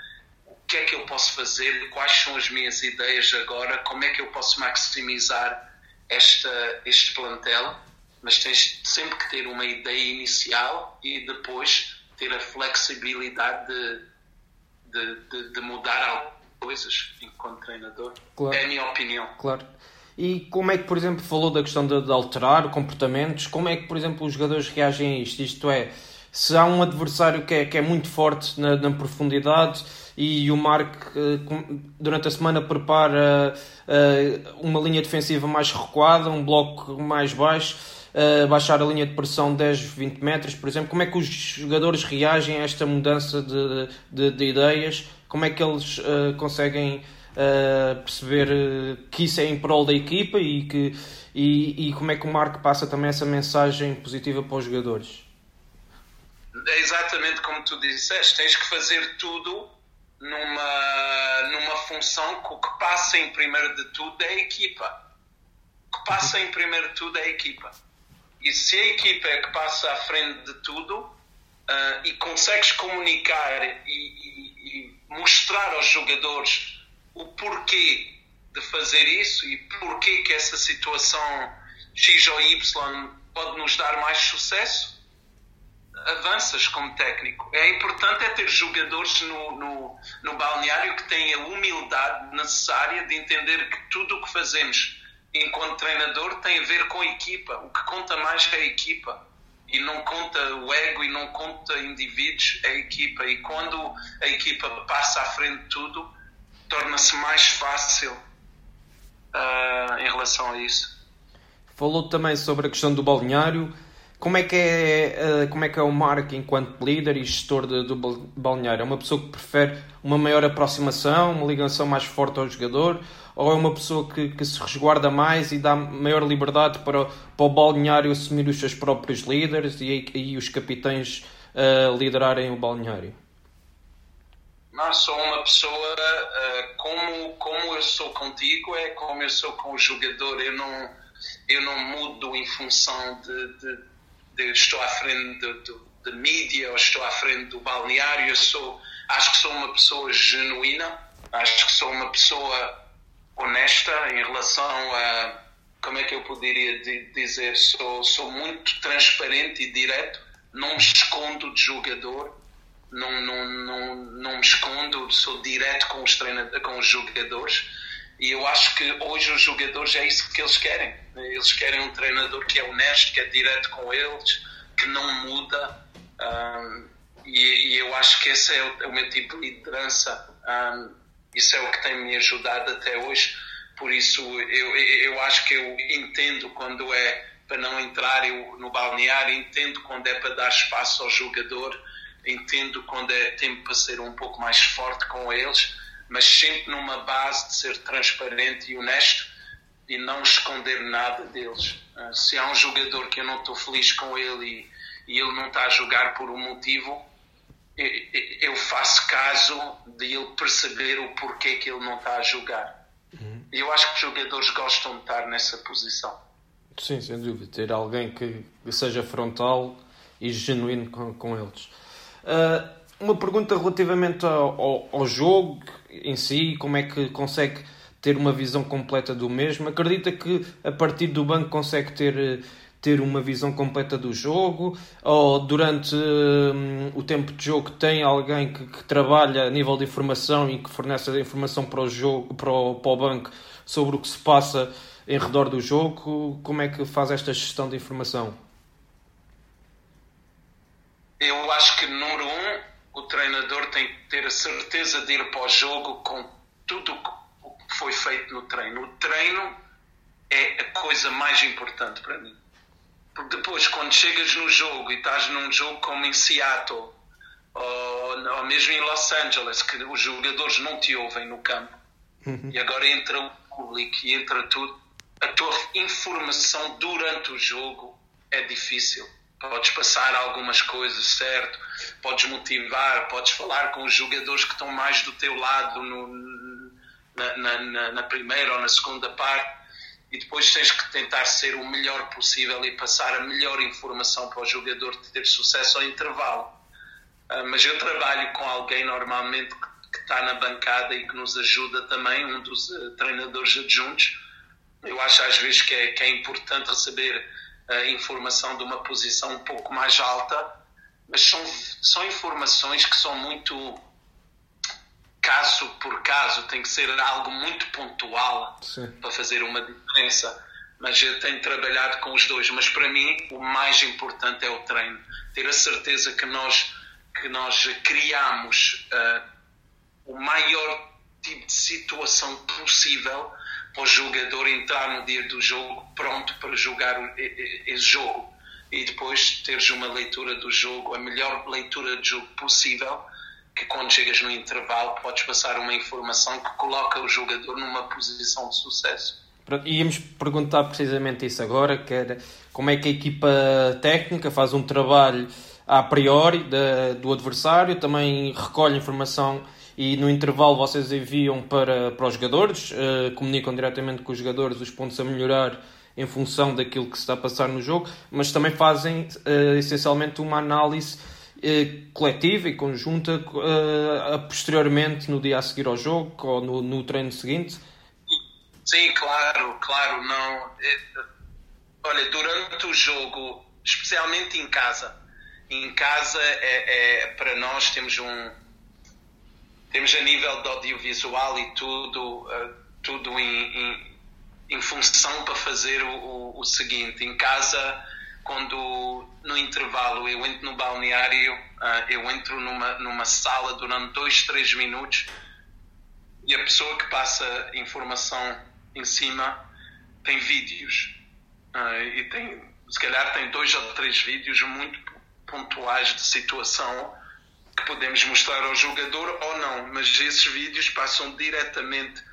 o que é que eu posso fazer, quais são as minhas ideias agora, como é que eu posso maximizar esta, este plantel mas tens sempre que ter uma ideia inicial e depois ter a flexibilidade de, de, de, de mudar coisas enquanto treinador. Claro. É a minha opinião. Claro. E como é que, por exemplo, falou da questão de, de alterar comportamentos, como é que, por exemplo, os jogadores reagem a isto? Isto é, se há um adversário que é, que é muito forte na, na profundidade e o Mark eh, durante a semana prepara eh, uma linha defensiva mais recuada, um bloco mais baixo, eh, baixar a linha de pressão 10, 20 metros, por exemplo, como é que os jogadores reagem a esta mudança de, de, de ideias? Como é que eles conseguem perceber que isso é em prol da equipa e, que, e, e como é que o Mark passa também essa mensagem positiva para os jogadores? É exatamente como tu disseste, tens que fazer tudo numa, numa função que o que passa em primeiro de tudo é a equipa. O que passa em primeiro de tudo é a equipa. E se a equipa é que passa à frente de tudo uh, e consegues comunicar e, e, e mostrar aos jogadores o porquê de fazer isso e porquê que essa situação X ou Y pode nos dar mais sucesso, avanças como técnico. É importante é ter jogadores no, no, no balneário que têm a humildade necessária de entender que tudo o que fazemos enquanto treinador tem a ver com a equipa. O que conta mais é a equipa. E não conta o ego e não conta indivíduos, é a equipa. E quando a equipa passa à frente de tudo, torna-se mais fácil uh, em relação a isso. Falou também sobre a questão do balneário como é que é, eh, como é, que é o Mark enquanto líder e gestor de, do balneário? É uma pessoa que prefere uma maior aproximação, uma ligação mais forte ao jogador? Ou é uma pessoa que, que se resguarda mais e dá maior liberdade para, para o balneário assumir os seus próprios líderes e, e os capitães uh, liderarem o balneário? Não, sou uma pessoa uh, como, como eu sou contigo, é como eu sou com o jogador. Eu não, eu não mudo em função de, de de estou à frente de, de, de, mídia ou estou à frente do balneário. Eu sou, acho que sou uma pessoa genuína, acho que sou uma pessoa honesta em relação a, como é que eu poderia dizer, sou, sou muito transparente e direto, não me escondo de jogador, não, não, não, não me escondo, sou direto com os, treinadores, com os jogadores. E eu acho que hoje os jogadores é isso que eles querem. Eles querem um treinador que é honesto, que é direto com eles, que não muda. Um, e, e, eu acho que esse é o, o meu tipo de liderança. Um, isso é o que tem me ajudado até hoje. Por isso, eu, eu acho que eu entendo quando é para não entrar eu, no balneário, entendo quando é para dar espaço ao jogador, entendo quando é tempo para ser um pouco mais forte com eles mas sempre numa base de ser transparente e honesto e não esconder nada deles. Ah, se há um jogador que eu não estou feliz com ele e, e ele não está a jogar por um motivo, eu faço caso de ele perceber o porquê que ele não está a jogar. Uhum. Eu acho que os jogadores gostam de estar nessa posição. Sim, sem dúvida. Ter alguém que seja frontal e genuíno com, com eles. Uh, uma pergunta relativamente ao, ao, ao, jogo em si, como é que consegue ter uma visão completa do mesmo? Acredita que a partir do banco consegue ter, ter uma visão completa do jogo? Ou durante hum, o tempo de jogo tem alguém que, que, trabalha a nível de informação e que fornece a informação para o, jogo, para o, para o banco sobre o que se passa em redor do jogo? Como é que faz esta gestão de informação? Eu acho que, número um, o treinador tem que ter a certeza de ir para o jogo com tudo o que foi feito no treino. O treino é a coisa mais importante para mim. Porque depois, quando chegas no jogo e estás num jogo como em Seattle ou, ou mesmo em Los Angeles, que os jogadores não te ouvem no campo, uhum. e agora entra o público e entra tudo, a tua informação durante o jogo é difícil podes passar algumas coisas, certo? Podes motivar, podes falar com os jogadores que estão mais do teu lado no, na, na, na, primeira ou na segunda parte e depois tens que tentar ser o melhor possível e passar a melhor informação para o jogador ter sucesso ao intervalo. Uh, mas eu trabalho com alguém normalmente que, está na bancada e que nos ajuda também, um dos uh, treinadores adjuntos. Eu acho às vezes que é, que é importante receber informação de uma posição um pouco mais alta, mas são, são informações que são muito caso por caso, tem que ser algo muito pontual Sim. para fazer uma diferença. Mas eu tenho trabalhado com os dois. Mas para mim, o mais importante é o treino. Ter a certeza que nós, que nós criamos uh, o maior tipo de situação possível para o jogador entrar no dia do jogo pronto para jogar esse jogo e depois teres uma leitura do jogo, a melhor leitura do jogo possível, que quando chegas no intervalo podes passar uma informação que coloca o jogador numa posição de sucesso. Íamos perguntar precisamente isso agora, que era como é que a equipa técnica faz um trabalho a priori de, do adversário, também recolhe informação e no intervalo vocês enviam para, para os jogadores, uh, comunicam diretamente com os jogadores os pontos a melhorar em função daquilo que se está a passar no jogo, mas também fazem uh, essencialmente uma análise uh, coletiva e conjunta posteriormente no dia a seguir ao jogo ou no, no treino seguinte. Sim, claro, claro, não. Olha, durante o jogo, especialmente em casa, em casa é, é para nós temos um temos a nível de audiovisual e tudo, uh, tudo em, em, em, função para fazer o, o, o, seguinte. Em casa, quando no intervalo eu entro no balneário, uh, eu entro numa, numa sala durante dois, três minutos e a pessoa que passa informação em cima tem vídeos. Uh, e tem, se calhar tem dois ou três vídeos muito pontuais de situação que podemos mostrar ao jogador ou não, mas esses vídeos passam diretamente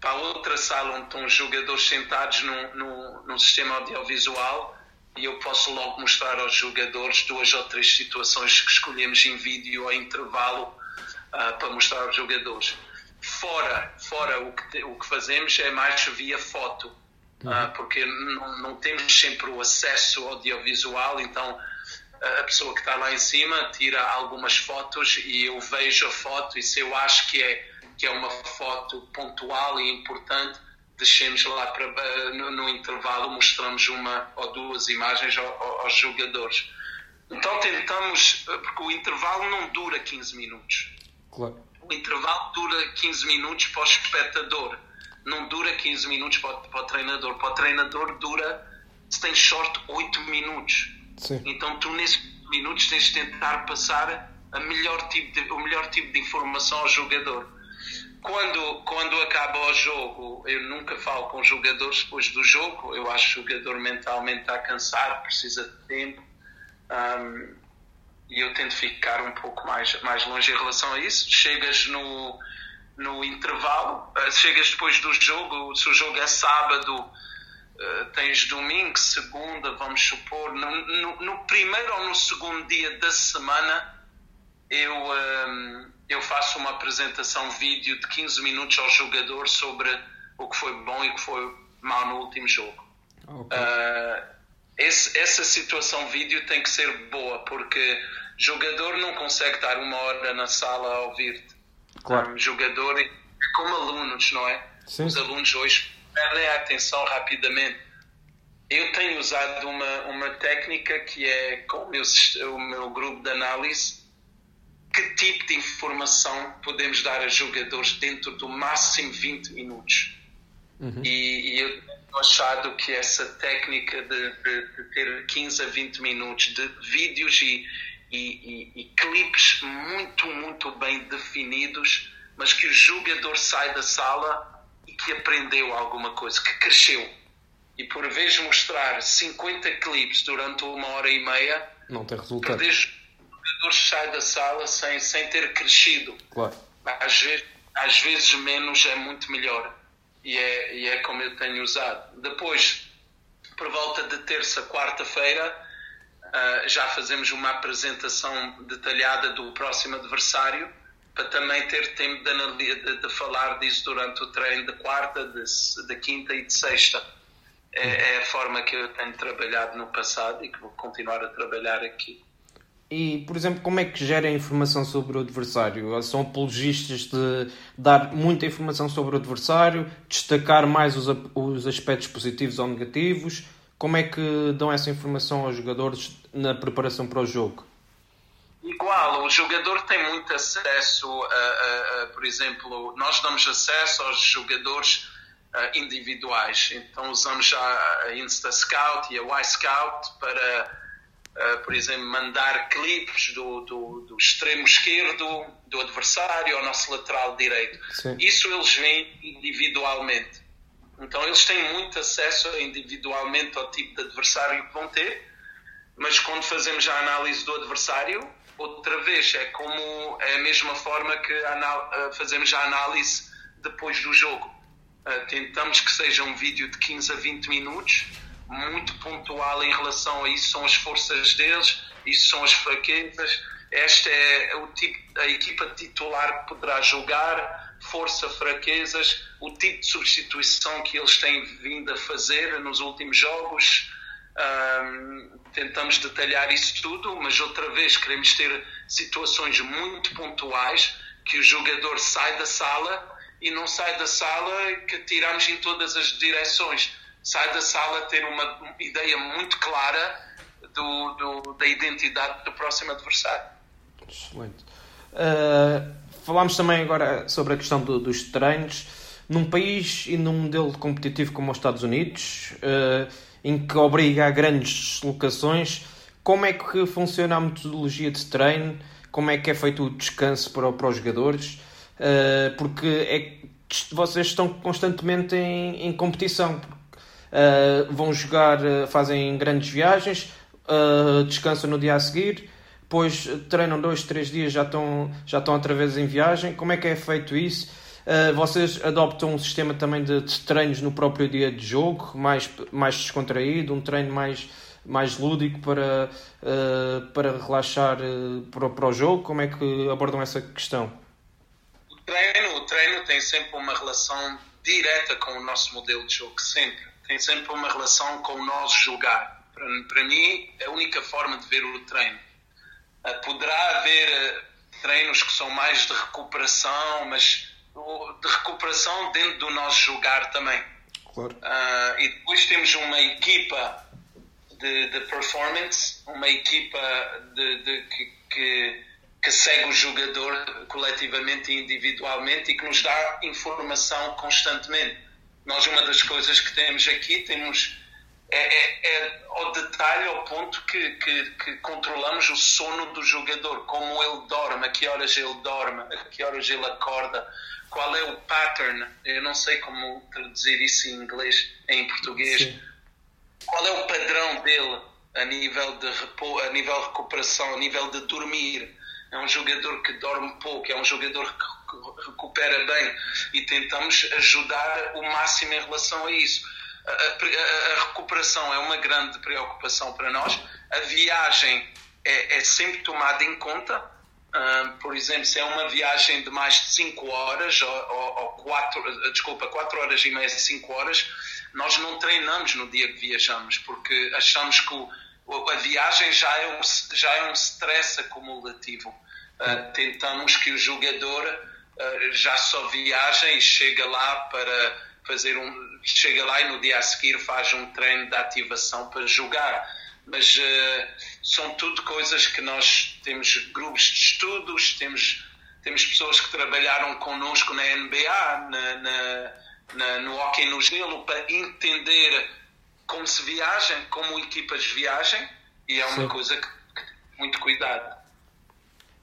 para outra sala onde estão os jogadores sentados no, no, no sistema audiovisual e eu posso logo mostrar aos jogadores duas ou três situações que escolhemos em vídeo ou intervalo uh, para mostrar aos jogadores. Fora, fora o, que, o que fazemos é mais via foto, uh, porque não, não temos sempre o acesso audiovisual, então a pessoa que está lá em cima tira algumas fotos e eu vejo a foto e se eu acho que é, que é uma foto pontual e importante, deixemos lá para, no, no intervalo, mostramos uma ou duas imagens aos, aos jogadores. Então tentamos, porque o intervalo não dura 15 minutos. Claro. O intervalo dura 15 minutos para o espectador, não dura 15 minutos para, para o treinador. Para o treinador dura, se tem short, 8 minutos. Sim. Então tu nesses minutos tens de tentar passar a melhor tipo de, o melhor tipo de informação ao jogador. Quando, quando acaba o jogo, eu nunca falo com jogadores depois do jogo. Eu acho que o jogador mentalmente está cansado, precisa de tempo. Um, e eu tento ficar um pouco mais, mais longe em relação a isso. Chegas no, no intervalo, uh, chegas depois do jogo, se o jogo é sábado, eh, tens domingo, segunda, vamos supor, no, no, no, primeiro ou no segundo dia da semana, eu, um, ehm, eu faço uma apresentação vídeo de 15 minutos ao jogador sobre o que foi bom e o que foi mal no último jogo. Okay. Uh, esse, essa situação vídeo tem que ser boa, porque jogador não consegue estar uma hora na sala a ouvir-te. Claro. Um, jogador é como alunos, não é? Sim. Os alunos hoje perdem a atenção rapidamente. Eu tenho usado uma, uma técnica que é com o meu, o meu grupo de análise que tipo de informação podemos dar a jogadores dentro do máximo 20 minutos. Uhum. E, e, eu tenho achado que essa técnica de, de, de, ter 15 a 20 minutos de vídeos e, e, e, clipes muito, muito bem definidos, mas que o jogador sai da sala que aprendeu alguma coisa, que cresceu. E por vez mostrar 50 clipes durante uma hora e meia, não tem resultado. Perdes, o jogador sai da sala sem, sem ter crescido. Claro. Às vezes, às vezes menos é muito melhor. E é, e é como eu tenho usado. Depois, por volta de terça, quarta-feira, uh, já fazemos uma apresentação detalhada do próximo adversário para também ter tempo de, de, de, falar disso durante o treino de quarta, de, de quinta e de sexta. É, é, a forma que eu tenho trabalhado no passado e que vou continuar a trabalhar aqui. E, por exemplo, como é que gera a informação sobre o adversário? São apologistas de dar muita informação sobre o adversário, destacar mais os, os aspectos positivos ou negativos? Como é que dão essa informação aos jogadores na preparação para o jogo? Igual, o jogador tem muito acesso, a, a, a por exemplo, nós damos acesso aos jogadores individuais. Então usamos já a Insta Scout e a Y Scout para, por exemplo, mandar clipes do, do, do, extremo esquerdo do adversário ao nosso lateral direito. Sim. Isso eles veem individualmente. Então eles têm muito acesso individualmente ao tipo de adversário que vão ter, mas quando fazemos a análise do adversário, outra vez é como é a mesma forma que fazemos a análise depois do jogo. Uh, tentamos que seja um vídeo de 15 a 20 minutos, muito pontual em relação a isso são as forças deles, isso são as fraquezas. Esta é o tipo, a equipa titular que poderá jogar, força, fraquezas, o tipo de substituição que eles têm vindo a fazer nos últimos jogos. Um, tentamos detalhar isso tudo, mas outra vez queremos ter situações muito pontuais que o jogador sai da sala e não sai da sala que tiramos em todas as direções. Sai da sala ter uma ideia muito clara do, do da identidade do próximo adversário. Excelente. Uh, falámos também agora sobre a questão do, dos treinos. Num país e num modelo competitivo como os Estados Unidos, uh, em que obriga a grandes deslocações, como é que funciona a metodologia de treino? Como é que é feito o descanso para, para os jogadores? Uh, porque é, vocês estão constantemente em, em competição. Uh, vão jogar, fazem grandes viagens, descansam no dia a seguir, depois treinam dois, três dias, já estão, já estão outra vez em viagem. Como é que é feito isso? Uh, vocês adoptam um sistema também de, de, treinos no próprio dia de jogo, mais, mais descontraído, um treino mais, mais lúdico para, uh, para relaxar uh, para, para o jogo? Como é que abordam essa questão? O treino, o treino tem sempre uma relação direta com o nosso modelo de jogo, sempre. Tem sempre uma relação com o nosso jogar. Para, para mim, é a única forma de ver o treino poderá haver treinos que são mais de recuperação, mas de recuperação dentro do nosso jogar também. Claro. Uh, e depois temos uma equipa de, de performance, uma equipa de, de que, que, que, segue o jogador coletivamente e individualmente e que nos dá informação constantemente. Nós, uma das coisas que temos aqui, temos é, é, é ao detalhe, ao ponto que, que, que, controlamos o sono do jogador, como ele dorme, a que horas ele dorme, a que horas ele acorda, qual é o pattern, eu não sei como traduzir isso em inglês, em português, Sim. qual é o padrão dele a nível de repo, a nível de recuperação, a nível de dormir. É um jogador que dorme pouco, é um jogador que recupera bem e tentamos ajudar o máximo em relação a isso a, a, recuperação é uma grande preocupação para nós. A viagem é, é sempre tomada em conta. Uh, por exemplo, se é uma viagem de mais de 5 horas, ou, ou, quatro, desculpa, 4 horas e meia, 5 horas, nós não treinamos no dia que viajamos, porque achamos que o, a viagem já é um, já é um stress acumulativo. Uh, tentamos que o jogador uh, já só viaja e chega lá para fazer um. Chega lá e no dia a seguir faz um treino de ativação para jogar. Mas uh, são tudo coisas que nós temos grupos de estudos, temos, temos pessoas que trabalharam connosco na NBA, na, na, na, no hockey no gelo, para entender como se viaja, como equipas viajem, e é uma Sim. coisa que, que muito cuidado.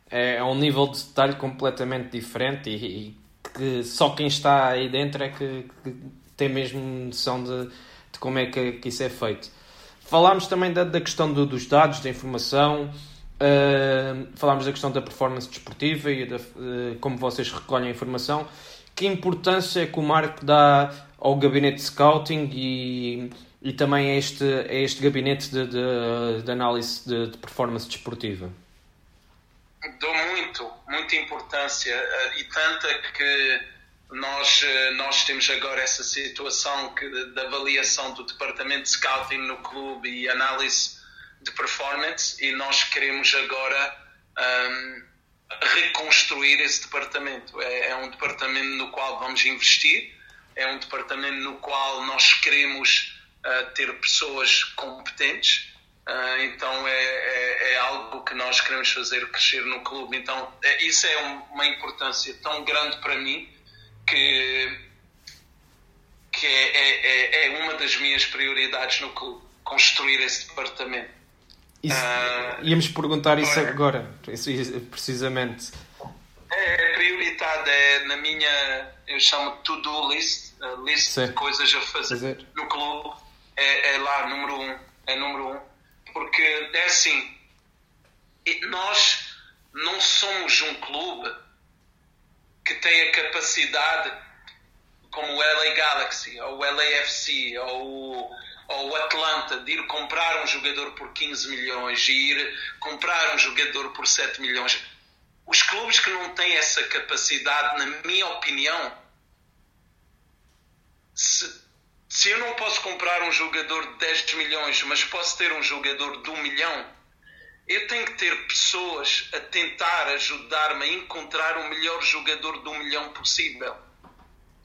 É, é um nível de detalhe completamente diferente e, e que só quem está aí dentro é que, que tem mesmo noção de, de, como é que, que, isso é feito. Falámos também da, da questão do, dos dados, da informação, uh, falámos da questão da performance desportiva e da, uh, como vocês recolhem a informação. Que importância é que o Marco dá ao gabinete de scouting e, e também a este, a este gabinete de, de, de análise de, de performance desportiva? dou muito, muita importância eh, e tanta que nós, eh, nós temos agora essa situação que, de, avaliação do departamento de scouting no clube e análise de performance e nós queremos agora um, reconstruir esse departamento. É, é, um departamento no qual vamos investir, é um departamento no qual nós queremos uh, ter pessoas competentes Uh, então é, é, é, algo que nós queremos fazer crescer no clube. Então é, isso é uma importância tão grande para mim que, que é, é, é, uma das minhas prioridades no clube, construir esse departamento. Isso, uh, íamos perguntar isso agora, isso, precisamente. É, prioritário, é na minha, eu chamo to-do list, list Sim. de coisas a fazer, fazer. no clube, é, é lá número um, é número um porque é assim, nós não somos um clube que tem a capacidade como o LA Galaxy, ou o LAFC, ou, ou o Atlanta, de ir comprar um jogador por 15 milhões e ir comprar um jogador por 7 milhões. Os clubes que não têm essa capacidade, na minha opinião, se se eu não posso comprar um jogador de 10 milhões, mas posso ter um jogador de 1 milhão, eu tenho que ter pessoas a tentar ajudar-me a encontrar o melhor jogador 1 milhão possível.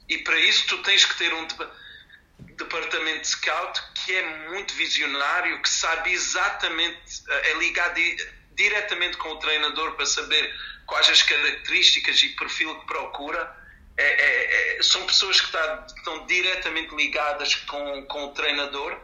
E para isso tu tens que ter um departamento de scout que é muito visionário, que sabe exatamente, eh, é ligado diretamente com o treinador para saber quais as características e perfil que procura é, é, é, são pessoas que tá, estão diretamente ligadas com, com o treinador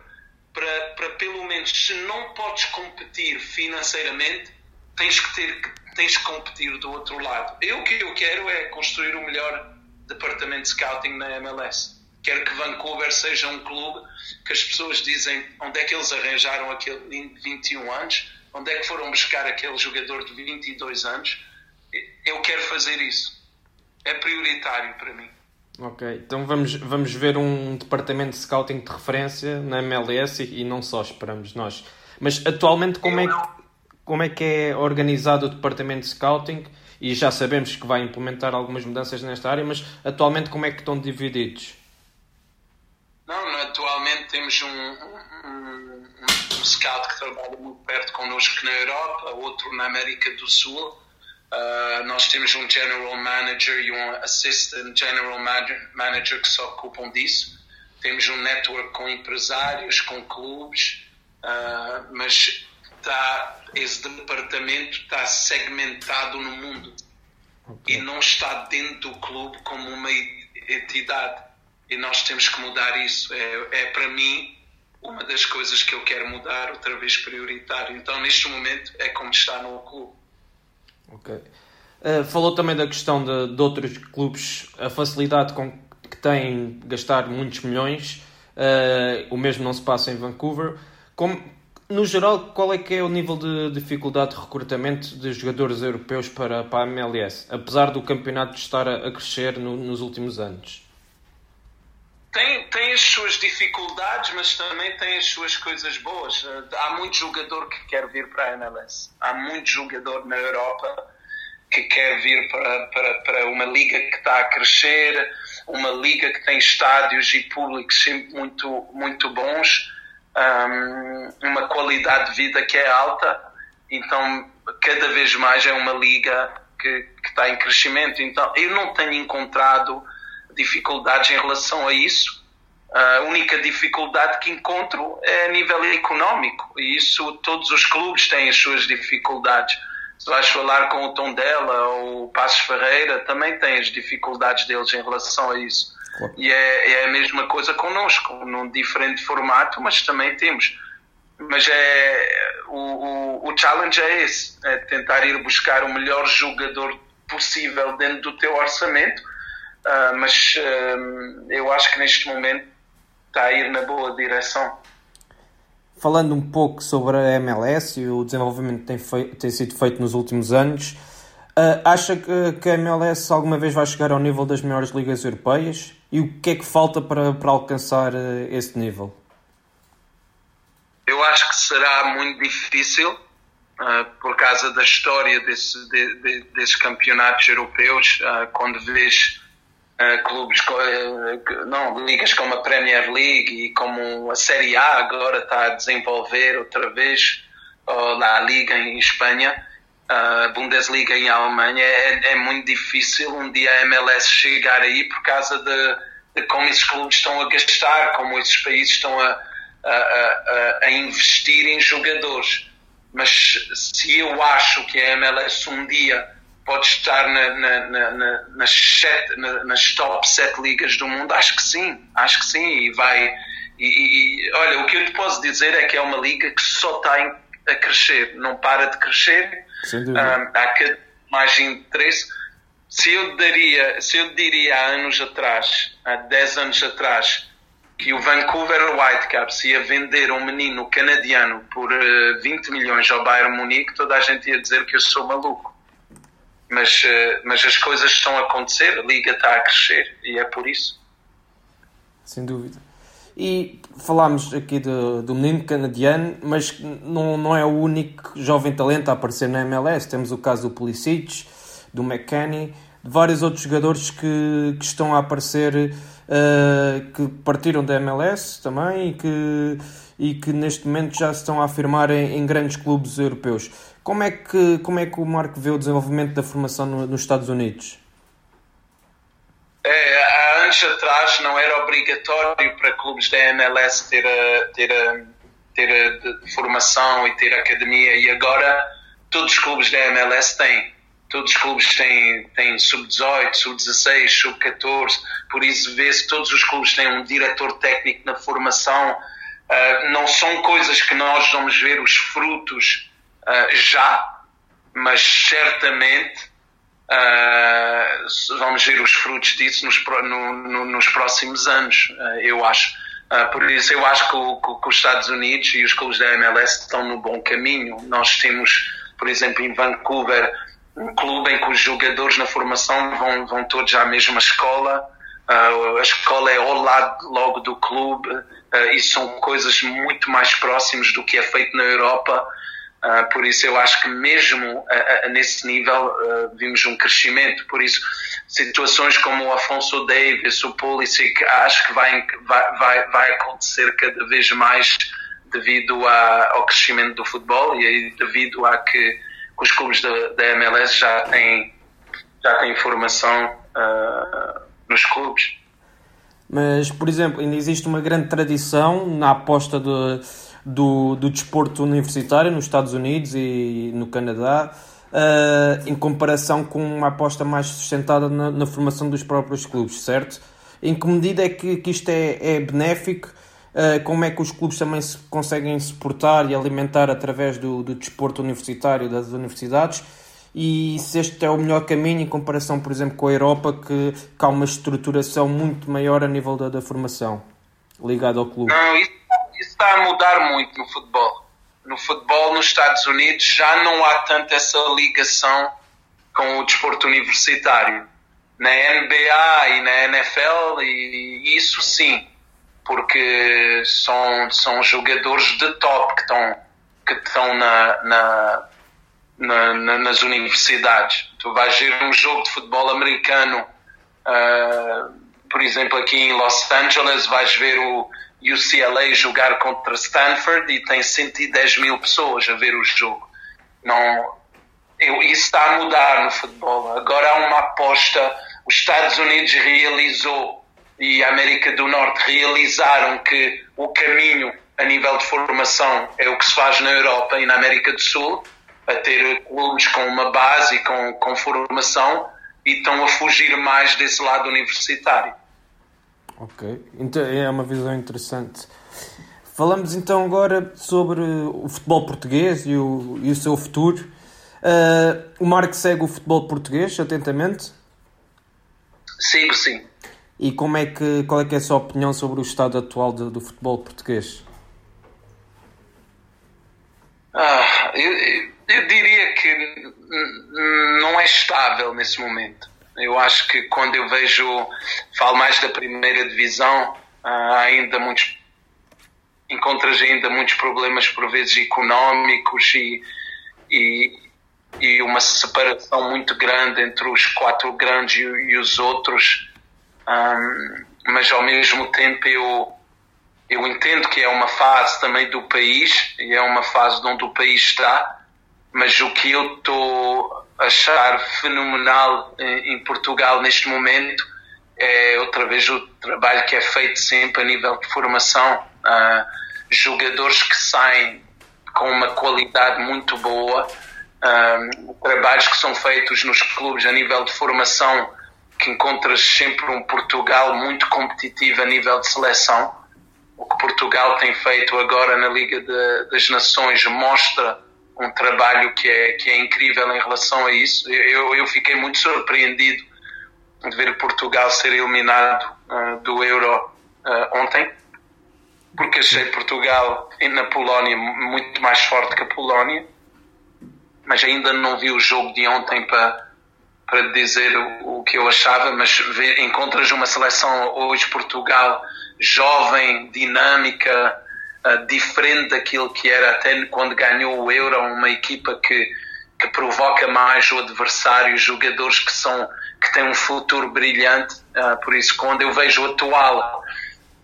para, para pelo menos se não podes competir financeiramente tens que ter tens que competir do outro lado. Eu o que eu quero é construir o melhor departamento de scouting na MLS quero que Vancouver seja um clube que as pessoas dizem onde é que eles arranjaram aquele 21 anos? Onde é que foram buscar aquele jogador de 22 anos? Eu quero fazer isso. É prioritário para mim. Ok, então vamos, vamos ver um departamento de scouting de referência na MLS e, e não só, esperamos nós. Mas atualmente como é, que, como é que é organizado o departamento de scouting? E já sabemos que vai implementar algumas mudanças nesta área, mas atualmente como é que estão divididos? Não, atualmente temos um, um, um, scout que trabalha muito perto connosco na Europa, outro na América do Sul Uh, nós temos um General Manager e um Assistant General Manager que se ocupam disso. Temos um network com empresários, com clubes, uh, mas está, esse departamento está segmentado no mundo okay. e não está dentro do clube como uma entidade. E nós temos que mudar isso. É, é para mim uma das coisas que eu quero mudar, outra vez prioritário. Então, neste momento, é como está no clube. Ok. Uh, falou também da questão de, de, outros clubes, a facilidade com que têm gastar muitos milhões. Uh, o mesmo não se passa em Vancouver. Como, no geral, qual é que é o nível de dificuldade de recrutamento de jogadores europeus para, para a MLS, apesar do campeonato estar a, a crescer no, nos últimos anos? Tem, tem as suas dificuldades, mas também tem as suas coisas boas. Há muito jogador que quer vir para a MLS. Há muito jogador na Europa que quer vir para, para, para uma liga que está a crescer, uma liga que tem estádios e públicos sempre muito, muito bons, um, uma qualidade de vida que é alta. Então, cada vez mais é uma liga que, que está em crescimento. Então, eu não tenho encontrado dificuldades em relação a isso. A única dificuldade que encontro é a nível económico e isso todos os clubes têm as suas dificuldades. Se vais falar com o Tondela ou o Passos Ferreira, também tem as dificuldades deles em relação a isso. Claro. E é, é, a mesma coisa connosco, num diferente formato, mas também temos. Mas é, o, o, o challenge é esse, é tentar ir buscar o melhor jogador possível dentro do teu orçamento Uh, mas uh, eu acho que neste momento está a ir na boa direção. Falando um pouco sobre a MLS e o desenvolvimento que tem, feito, tem sido feito nos últimos anos, uh, acha que, que, a MLS alguma vez vai chegar ao nível das melhores ligas europeias? E o que é que falta para, para alcançar esse nível? Eu acho que será muito difícil por causa da história desse, de, de, desses campeonatos europeus, quando vês uh, clubes, uh, não, ligas como a Premier League e como a Série A agora está a desenvolver outra vez, ou a Liga em Espanha, a Bundesliga em Alemanha, é, é, muito difícil um dia a MLS chegar aí por causa de, de como esses clubes estão a gastar, como esses países estão a, a, a, a investir em jogadores. Mas se eu acho que a MLS um dia pode estar na, na, na, nas, nas top 7 ligas do mundo, acho que sim, acho que sim, e vai. E, e, olha, o que eu te posso dizer é que é uma liga que só está a crescer, não para de crescer. Um, há cada mais interesse. Se eu, daria, se eu diria há anos atrás, há 10 anos atrás, que o Vancouver Whitecaps ia vender um menino canadiano por uh, eh, 20 milhões ao Bayern Munique, toda a gente ia dizer que eu sou maluco. Mas, uh, mas as coisas estão a acontecer, a liga está a crescer e é por isso. Sem dúvida. E falámos aqui do, do menino canadiano, mas não, não é o único jovem talento a aparecer na MLS. Temos o caso do Pulisic, do McKennie, de vários outros jogadores que, que estão a aparecer uh, que partiram da MLS também e que, e que neste momento já se estão a afirmar em, em, grandes clubes europeus. Como é, que, como é que o Marco vê o desenvolvimento da formação no, nos Estados Unidos? É, há anos atrás não era obrigatório para clubes da MLS ter a, ter a, ter a formação e ter academia e agora todos os clubes da MLS têm todos os clubes têm, têm sub-18, sub-16, sub-14, por isso vê-se todos os clubes têm um diretor técnico na formação. Uh, não são coisas que nós vamos ver os frutos uh, já, mas certamente uh, vamos ver os frutos disso nos, no, no, nos próximos anos, eu acho. por isso, eu acho que, o, que, os Estados Unidos e os clubes da MLS estão no bom caminho. Nós temos, por exemplo, em Vancouver, um clube em que os jogadores na formação vão, vão todos à mesma escola. Uh, a escola é ao lado logo do clube uh, e são coisas muito mais próximas do que é feito na Europa. Uh, por isso, eu acho que mesmo nesse nível vimos um crescimento. Por isso, situações como o Afonso Davis, o Pulisic, acho que vai, vai, vai, acontecer cada vez mais devido a, ao crescimento do futebol e devido a que que os clubes da, da MLS já têm, já têm formação uh, nos clubes. Mas, por exemplo, ainda existe uma grande tradição na aposta de, do, do desporto universitário nos Estados Unidos e no Canadá, uh, em comparação com uma aposta mais sustentada na, na, formação dos próprios clubes, certo? Em que medida é que, que isto é, é benéfico eh, como é que os clubes também se conseguem suportar e alimentar através do, do desporto universitário das universidades e se este é o melhor caminho em comparação, por exemplo, com a Europa, que, que há uma estruturação muito maior a nível da, da formação ligada ao clube. Não, isso, está a mudar muito no futebol. No futebol nos Estados Unidos já não há tanto essa ligação com o desporto universitário. Na NBA e na NFL, e isso sim porque são, são jogadores de top que estão, que estão na, na, na, nas universidades. Tu vais ver um jogo de futebol americano, uh, por exemplo, aqui em Los Angeles, vais ver o UCLA jogar contra Stanford e tem 110 mil pessoas a ver o jogo. Não, eu, isso está a mudar no futebol. Agora há uma aposta. Os Estados Unidos realizou e a América do Norte realizaram que o caminho a nível de formação é o que se faz na Europa e na América do Sul, a ter clubes com uma base e com, com formação e estão a fugir mais desse lado universitário. Ok, então é uma visão interessante. Falamos então agora sobre o futebol português e o, e o seu futuro. Uh, o Marco segue o futebol português atentamente? Sigo, sim. E como é que, qual é, que é a sua opinião sobre o estado atual do, do futebol português? Ah, eu, eu diria que não é estável nesse momento. Eu acho que quando eu vejo, falo mais da primeira divisão, há ainda muitos, encontras ainda muitos problemas por vezes económicos e, e, e uma separação muito grande entre os quatro grandes e, e os outros um, mas ao mesmo tempo eu, eu entendo que é uma fase também do país e é uma fase onde o país está, mas o que eu estou a achar fenomenal em, em Portugal neste momento é outra vez o trabalho que é feito sempre a nível de formação. Uh, jogadores que saem com uma qualidade muito boa, um, trabalhos que são feitos nos clubes a nível de formação, que encontras sempre um Portugal muito competitivo a nível de seleção. O que Portugal tem feito agora na Liga de, das Nações mostra um trabalho que é, que é incrível em relação a isso. Eu, eu fiquei muito surpreendido de ver Portugal ser eliminado uh, do Euro uh, ontem, porque achei Portugal na Polónia muito mais forte que a Polónia, mas ainda não vi o jogo de ontem para, para dizer o, o que eu achava, mas ver, encontras uma seleção hoje Portugal jovem, dinâmica, uh, diferente daquilo que era até quando ganhou o Euro, uma equipa que, que provoca mais o adversário, jogadores que são que têm um futuro brilhante. Uh, por isso, quando eu vejo o atual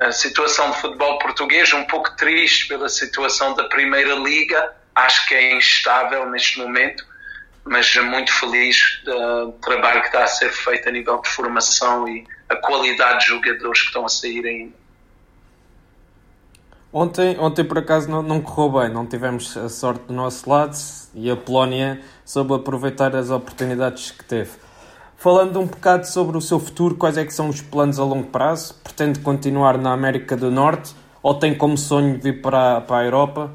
a situação do futebol português, um pouco triste pela situação da Primeira Liga, acho que é instável neste momento, mas muito feliz do trabalho que está a ser feito a nível de formação e a qualidade de jogadores que estão a sair ainda. Ontem, ontem por acaso não, não correu bem, não tivemos a sorte do nosso lado e a Polónia soube aproveitar as oportunidades que teve. Falando um bocado sobre o seu futuro, quais é que são os planos a longo prazo? Pretende continuar na América do Norte ou tem como sonho vir para, para a Europa?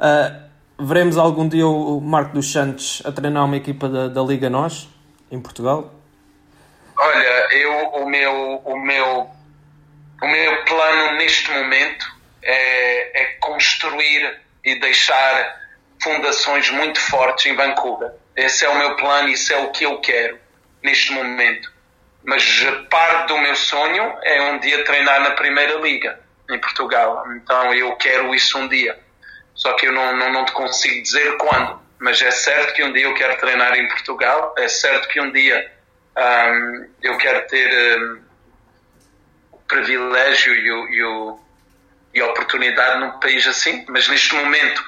Uh, veremos algum dia o Marco dos Santos a treinar uma equipa da, da Liga Nós, em Portugal? Olha, eu, o, meu, o, meu, o meu plano neste momento é, é construir e deixar fundações muito fortes em Vancouver. Esse é o meu plano, isso é o que eu quero neste momento. Mas parte do meu sonho é um dia treinar na Primeira Liga em Portugal. Então eu quero isso um dia. Só que eu não, não, não te consigo dizer quando. Mas é certo que um dia eu quero treinar em Portugal. É certo que um dia um, eu quero ter um, o privilégio e o, e o e oportunidade num país assim. Mas neste momento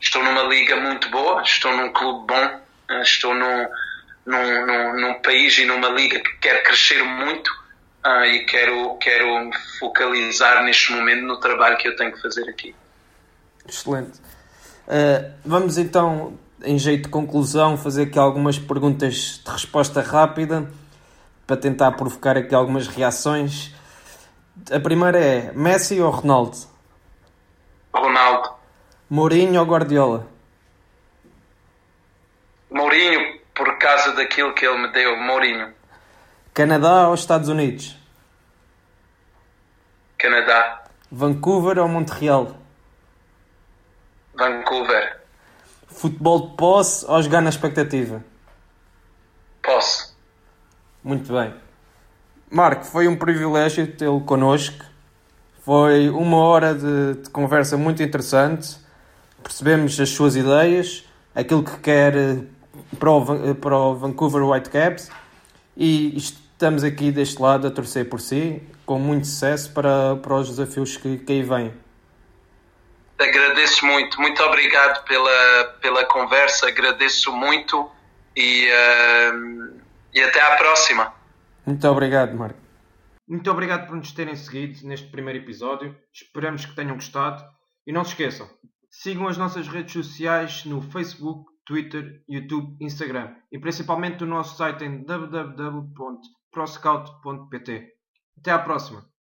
estou numa liga muito boa, estou num clube bom, eh, estou num, num, num, num país e numa liga que quer crescer muito uh, e quero, quero focalizar neste momento no trabalho que eu tenho que fazer aqui. Excelente. Uh, vamos então, em jeito de conclusão, fazer aqui algumas perguntas de resposta rápida para tentar provocar aqui algumas reações. A primeira é Messi ou Ronaldo? Ronaldo. Mourinho ou Guardiola? Mourinho, por causa daquilo que ele me deu. Mourinho. Canadá ou Estados Unidos? Canadá. Vancouver ou Montreal? Vancouver. Futebol de posse ou jogar na expectativa? Posse. Muito bem. Marco, foi um privilégio tê-lo connosco. Foi uma hora de, de, conversa muito interessante. Percebemos as suas ideias, aquilo que quer eh, para o, para o Vancouver Whitecaps e estamos aqui deste lado a torcer por si, com muito sucesso para, para os desafios que, que aí vêm. Agradeço muito, muito obrigado pela, pela conversa, agradeço muito e, uh, e até à próxima. Muito obrigado, Marco. Muito obrigado por nos terem seguido neste primeiro episódio. Esperamos que tenham gostado. E não se esqueçam, sigam as nossas redes sociais no Facebook, Twitter, YouTube, Instagram e principalmente o nosso site em www.proscout.pt. Até à próxima!